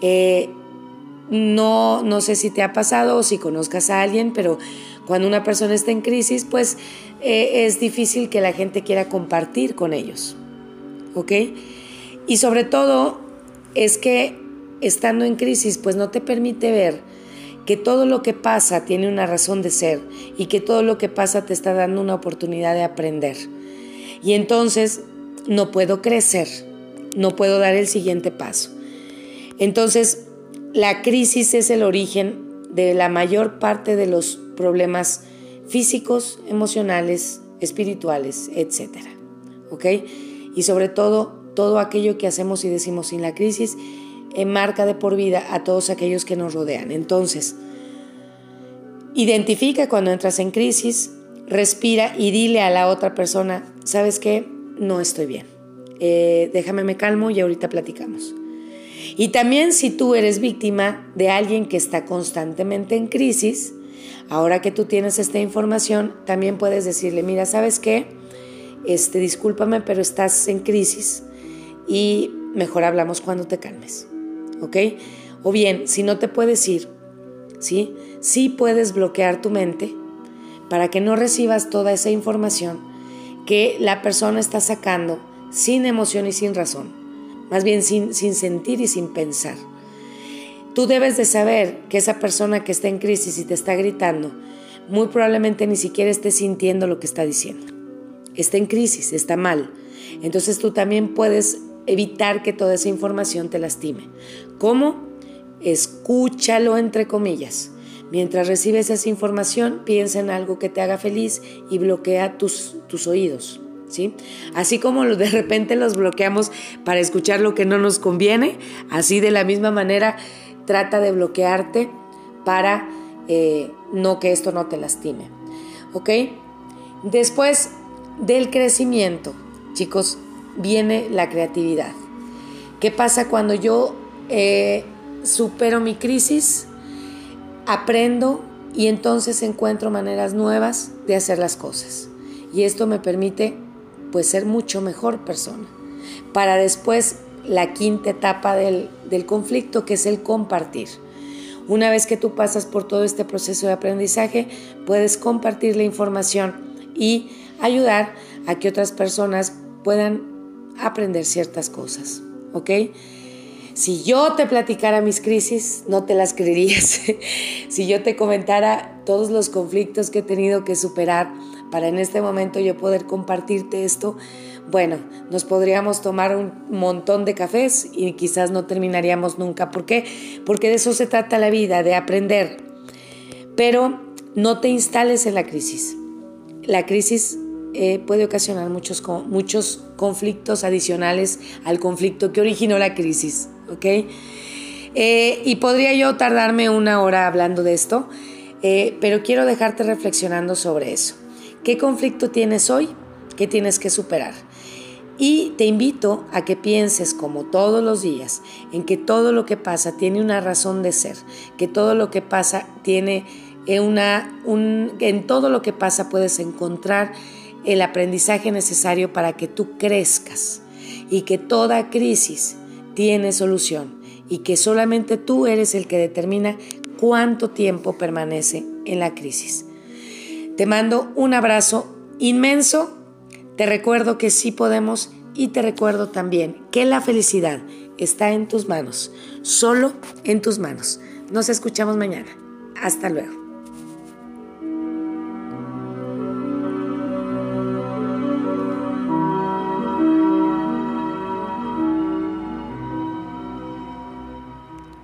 eh, no, no sé si te ha pasado o si conozcas a alguien, pero cuando una persona está en crisis, pues eh, es difícil que la gente quiera compartir con ellos. ¿Ok? Y sobre todo es que estando en crisis, pues no te permite ver que todo lo que pasa tiene una razón de ser y que todo lo que pasa te está dando una oportunidad de aprender. Y entonces no puedo crecer, no puedo dar el siguiente paso. Entonces, la crisis es el origen de la mayor parte de los problemas físicos, emocionales, espirituales, etc. ¿Ok? Y sobre todo, todo aquello que hacemos y decimos sin la crisis enmarca de por vida a todos aquellos que nos rodean. Entonces, identifica cuando entras en crisis, respira y dile a la otra persona, ¿sabes qué? No estoy bien. Eh, déjame me calmo y ahorita platicamos. Y también si tú eres víctima de alguien que está constantemente en crisis, ahora que tú tienes esta información, también puedes decirle, mira, ¿sabes qué? Este, discúlpame, pero estás en crisis y mejor hablamos cuando te calmes. ¿Ok? O bien, si no te puedes ir, ¿sí? Sí puedes bloquear tu mente para que no recibas toda esa información que la persona está sacando sin emoción y sin razón más bien sin, sin sentir y sin pensar. Tú debes de saber que esa persona que está en crisis y te está gritando, muy probablemente ni siquiera esté sintiendo lo que está diciendo. Está en crisis, está mal. Entonces tú también puedes evitar que toda esa información te lastime. ¿Cómo? Escúchalo entre comillas. Mientras recibes esa información, piensa en algo que te haga feliz y bloquea tus, tus oídos. ¿Sí? Así como de repente los bloqueamos para escuchar lo que no nos conviene, así de la misma manera trata de bloquearte para eh, no que esto no te lastime. ¿Ok? Después del crecimiento, chicos, viene la creatividad. ¿Qué pasa cuando yo eh, supero mi crisis? Aprendo y entonces encuentro maneras nuevas de hacer las cosas. Y esto me permite pues ser mucho mejor persona. Para después la quinta etapa del, del conflicto, que es el compartir. Una vez que tú pasas por todo este proceso de aprendizaje, puedes compartir la información y ayudar a que otras personas puedan aprender ciertas cosas, ¿ok? Si yo te platicara mis crisis, no te las creerías. si yo te comentara todos los conflictos que he tenido que superar para en este momento yo poder compartirte esto, bueno, nos podríamos tomar un montón de cafés y quizás no terminaríamos nunca. ¿Por qué? Porque de eso se trata la vida, de aprender. Pero no te instales en la crisis. La crisis eh, puede ocasionar muchos, muchos conflictos adicionales al conflicto que originó la crisis. ¿ok? Eh, y podría yo tardarme una hora hablando de esto, eh, pero quiero dejarte reflexionando sobre eso. ¿Qué conflicto tienes hoy? ¿Qué tienes que superar? Y te invito a que pienses como todos los días en que todo lo que pasa tiene una razón de ser, que todo lo que pasa tiene una, un, en todo lo que pasa puedes encontrar el aprendizaje necesario para que tú crezcas y que toda crisis tiene solución y que solamente tú eres el que determina cuánto tiempo permanece en la crisis. Te mando un abrazo inmenso, te recuerdo que sí podemos y te recuerdo también que la felicidad está en tus manos, solo en tus manos. Nos escuchamos mañana. Hasta luego.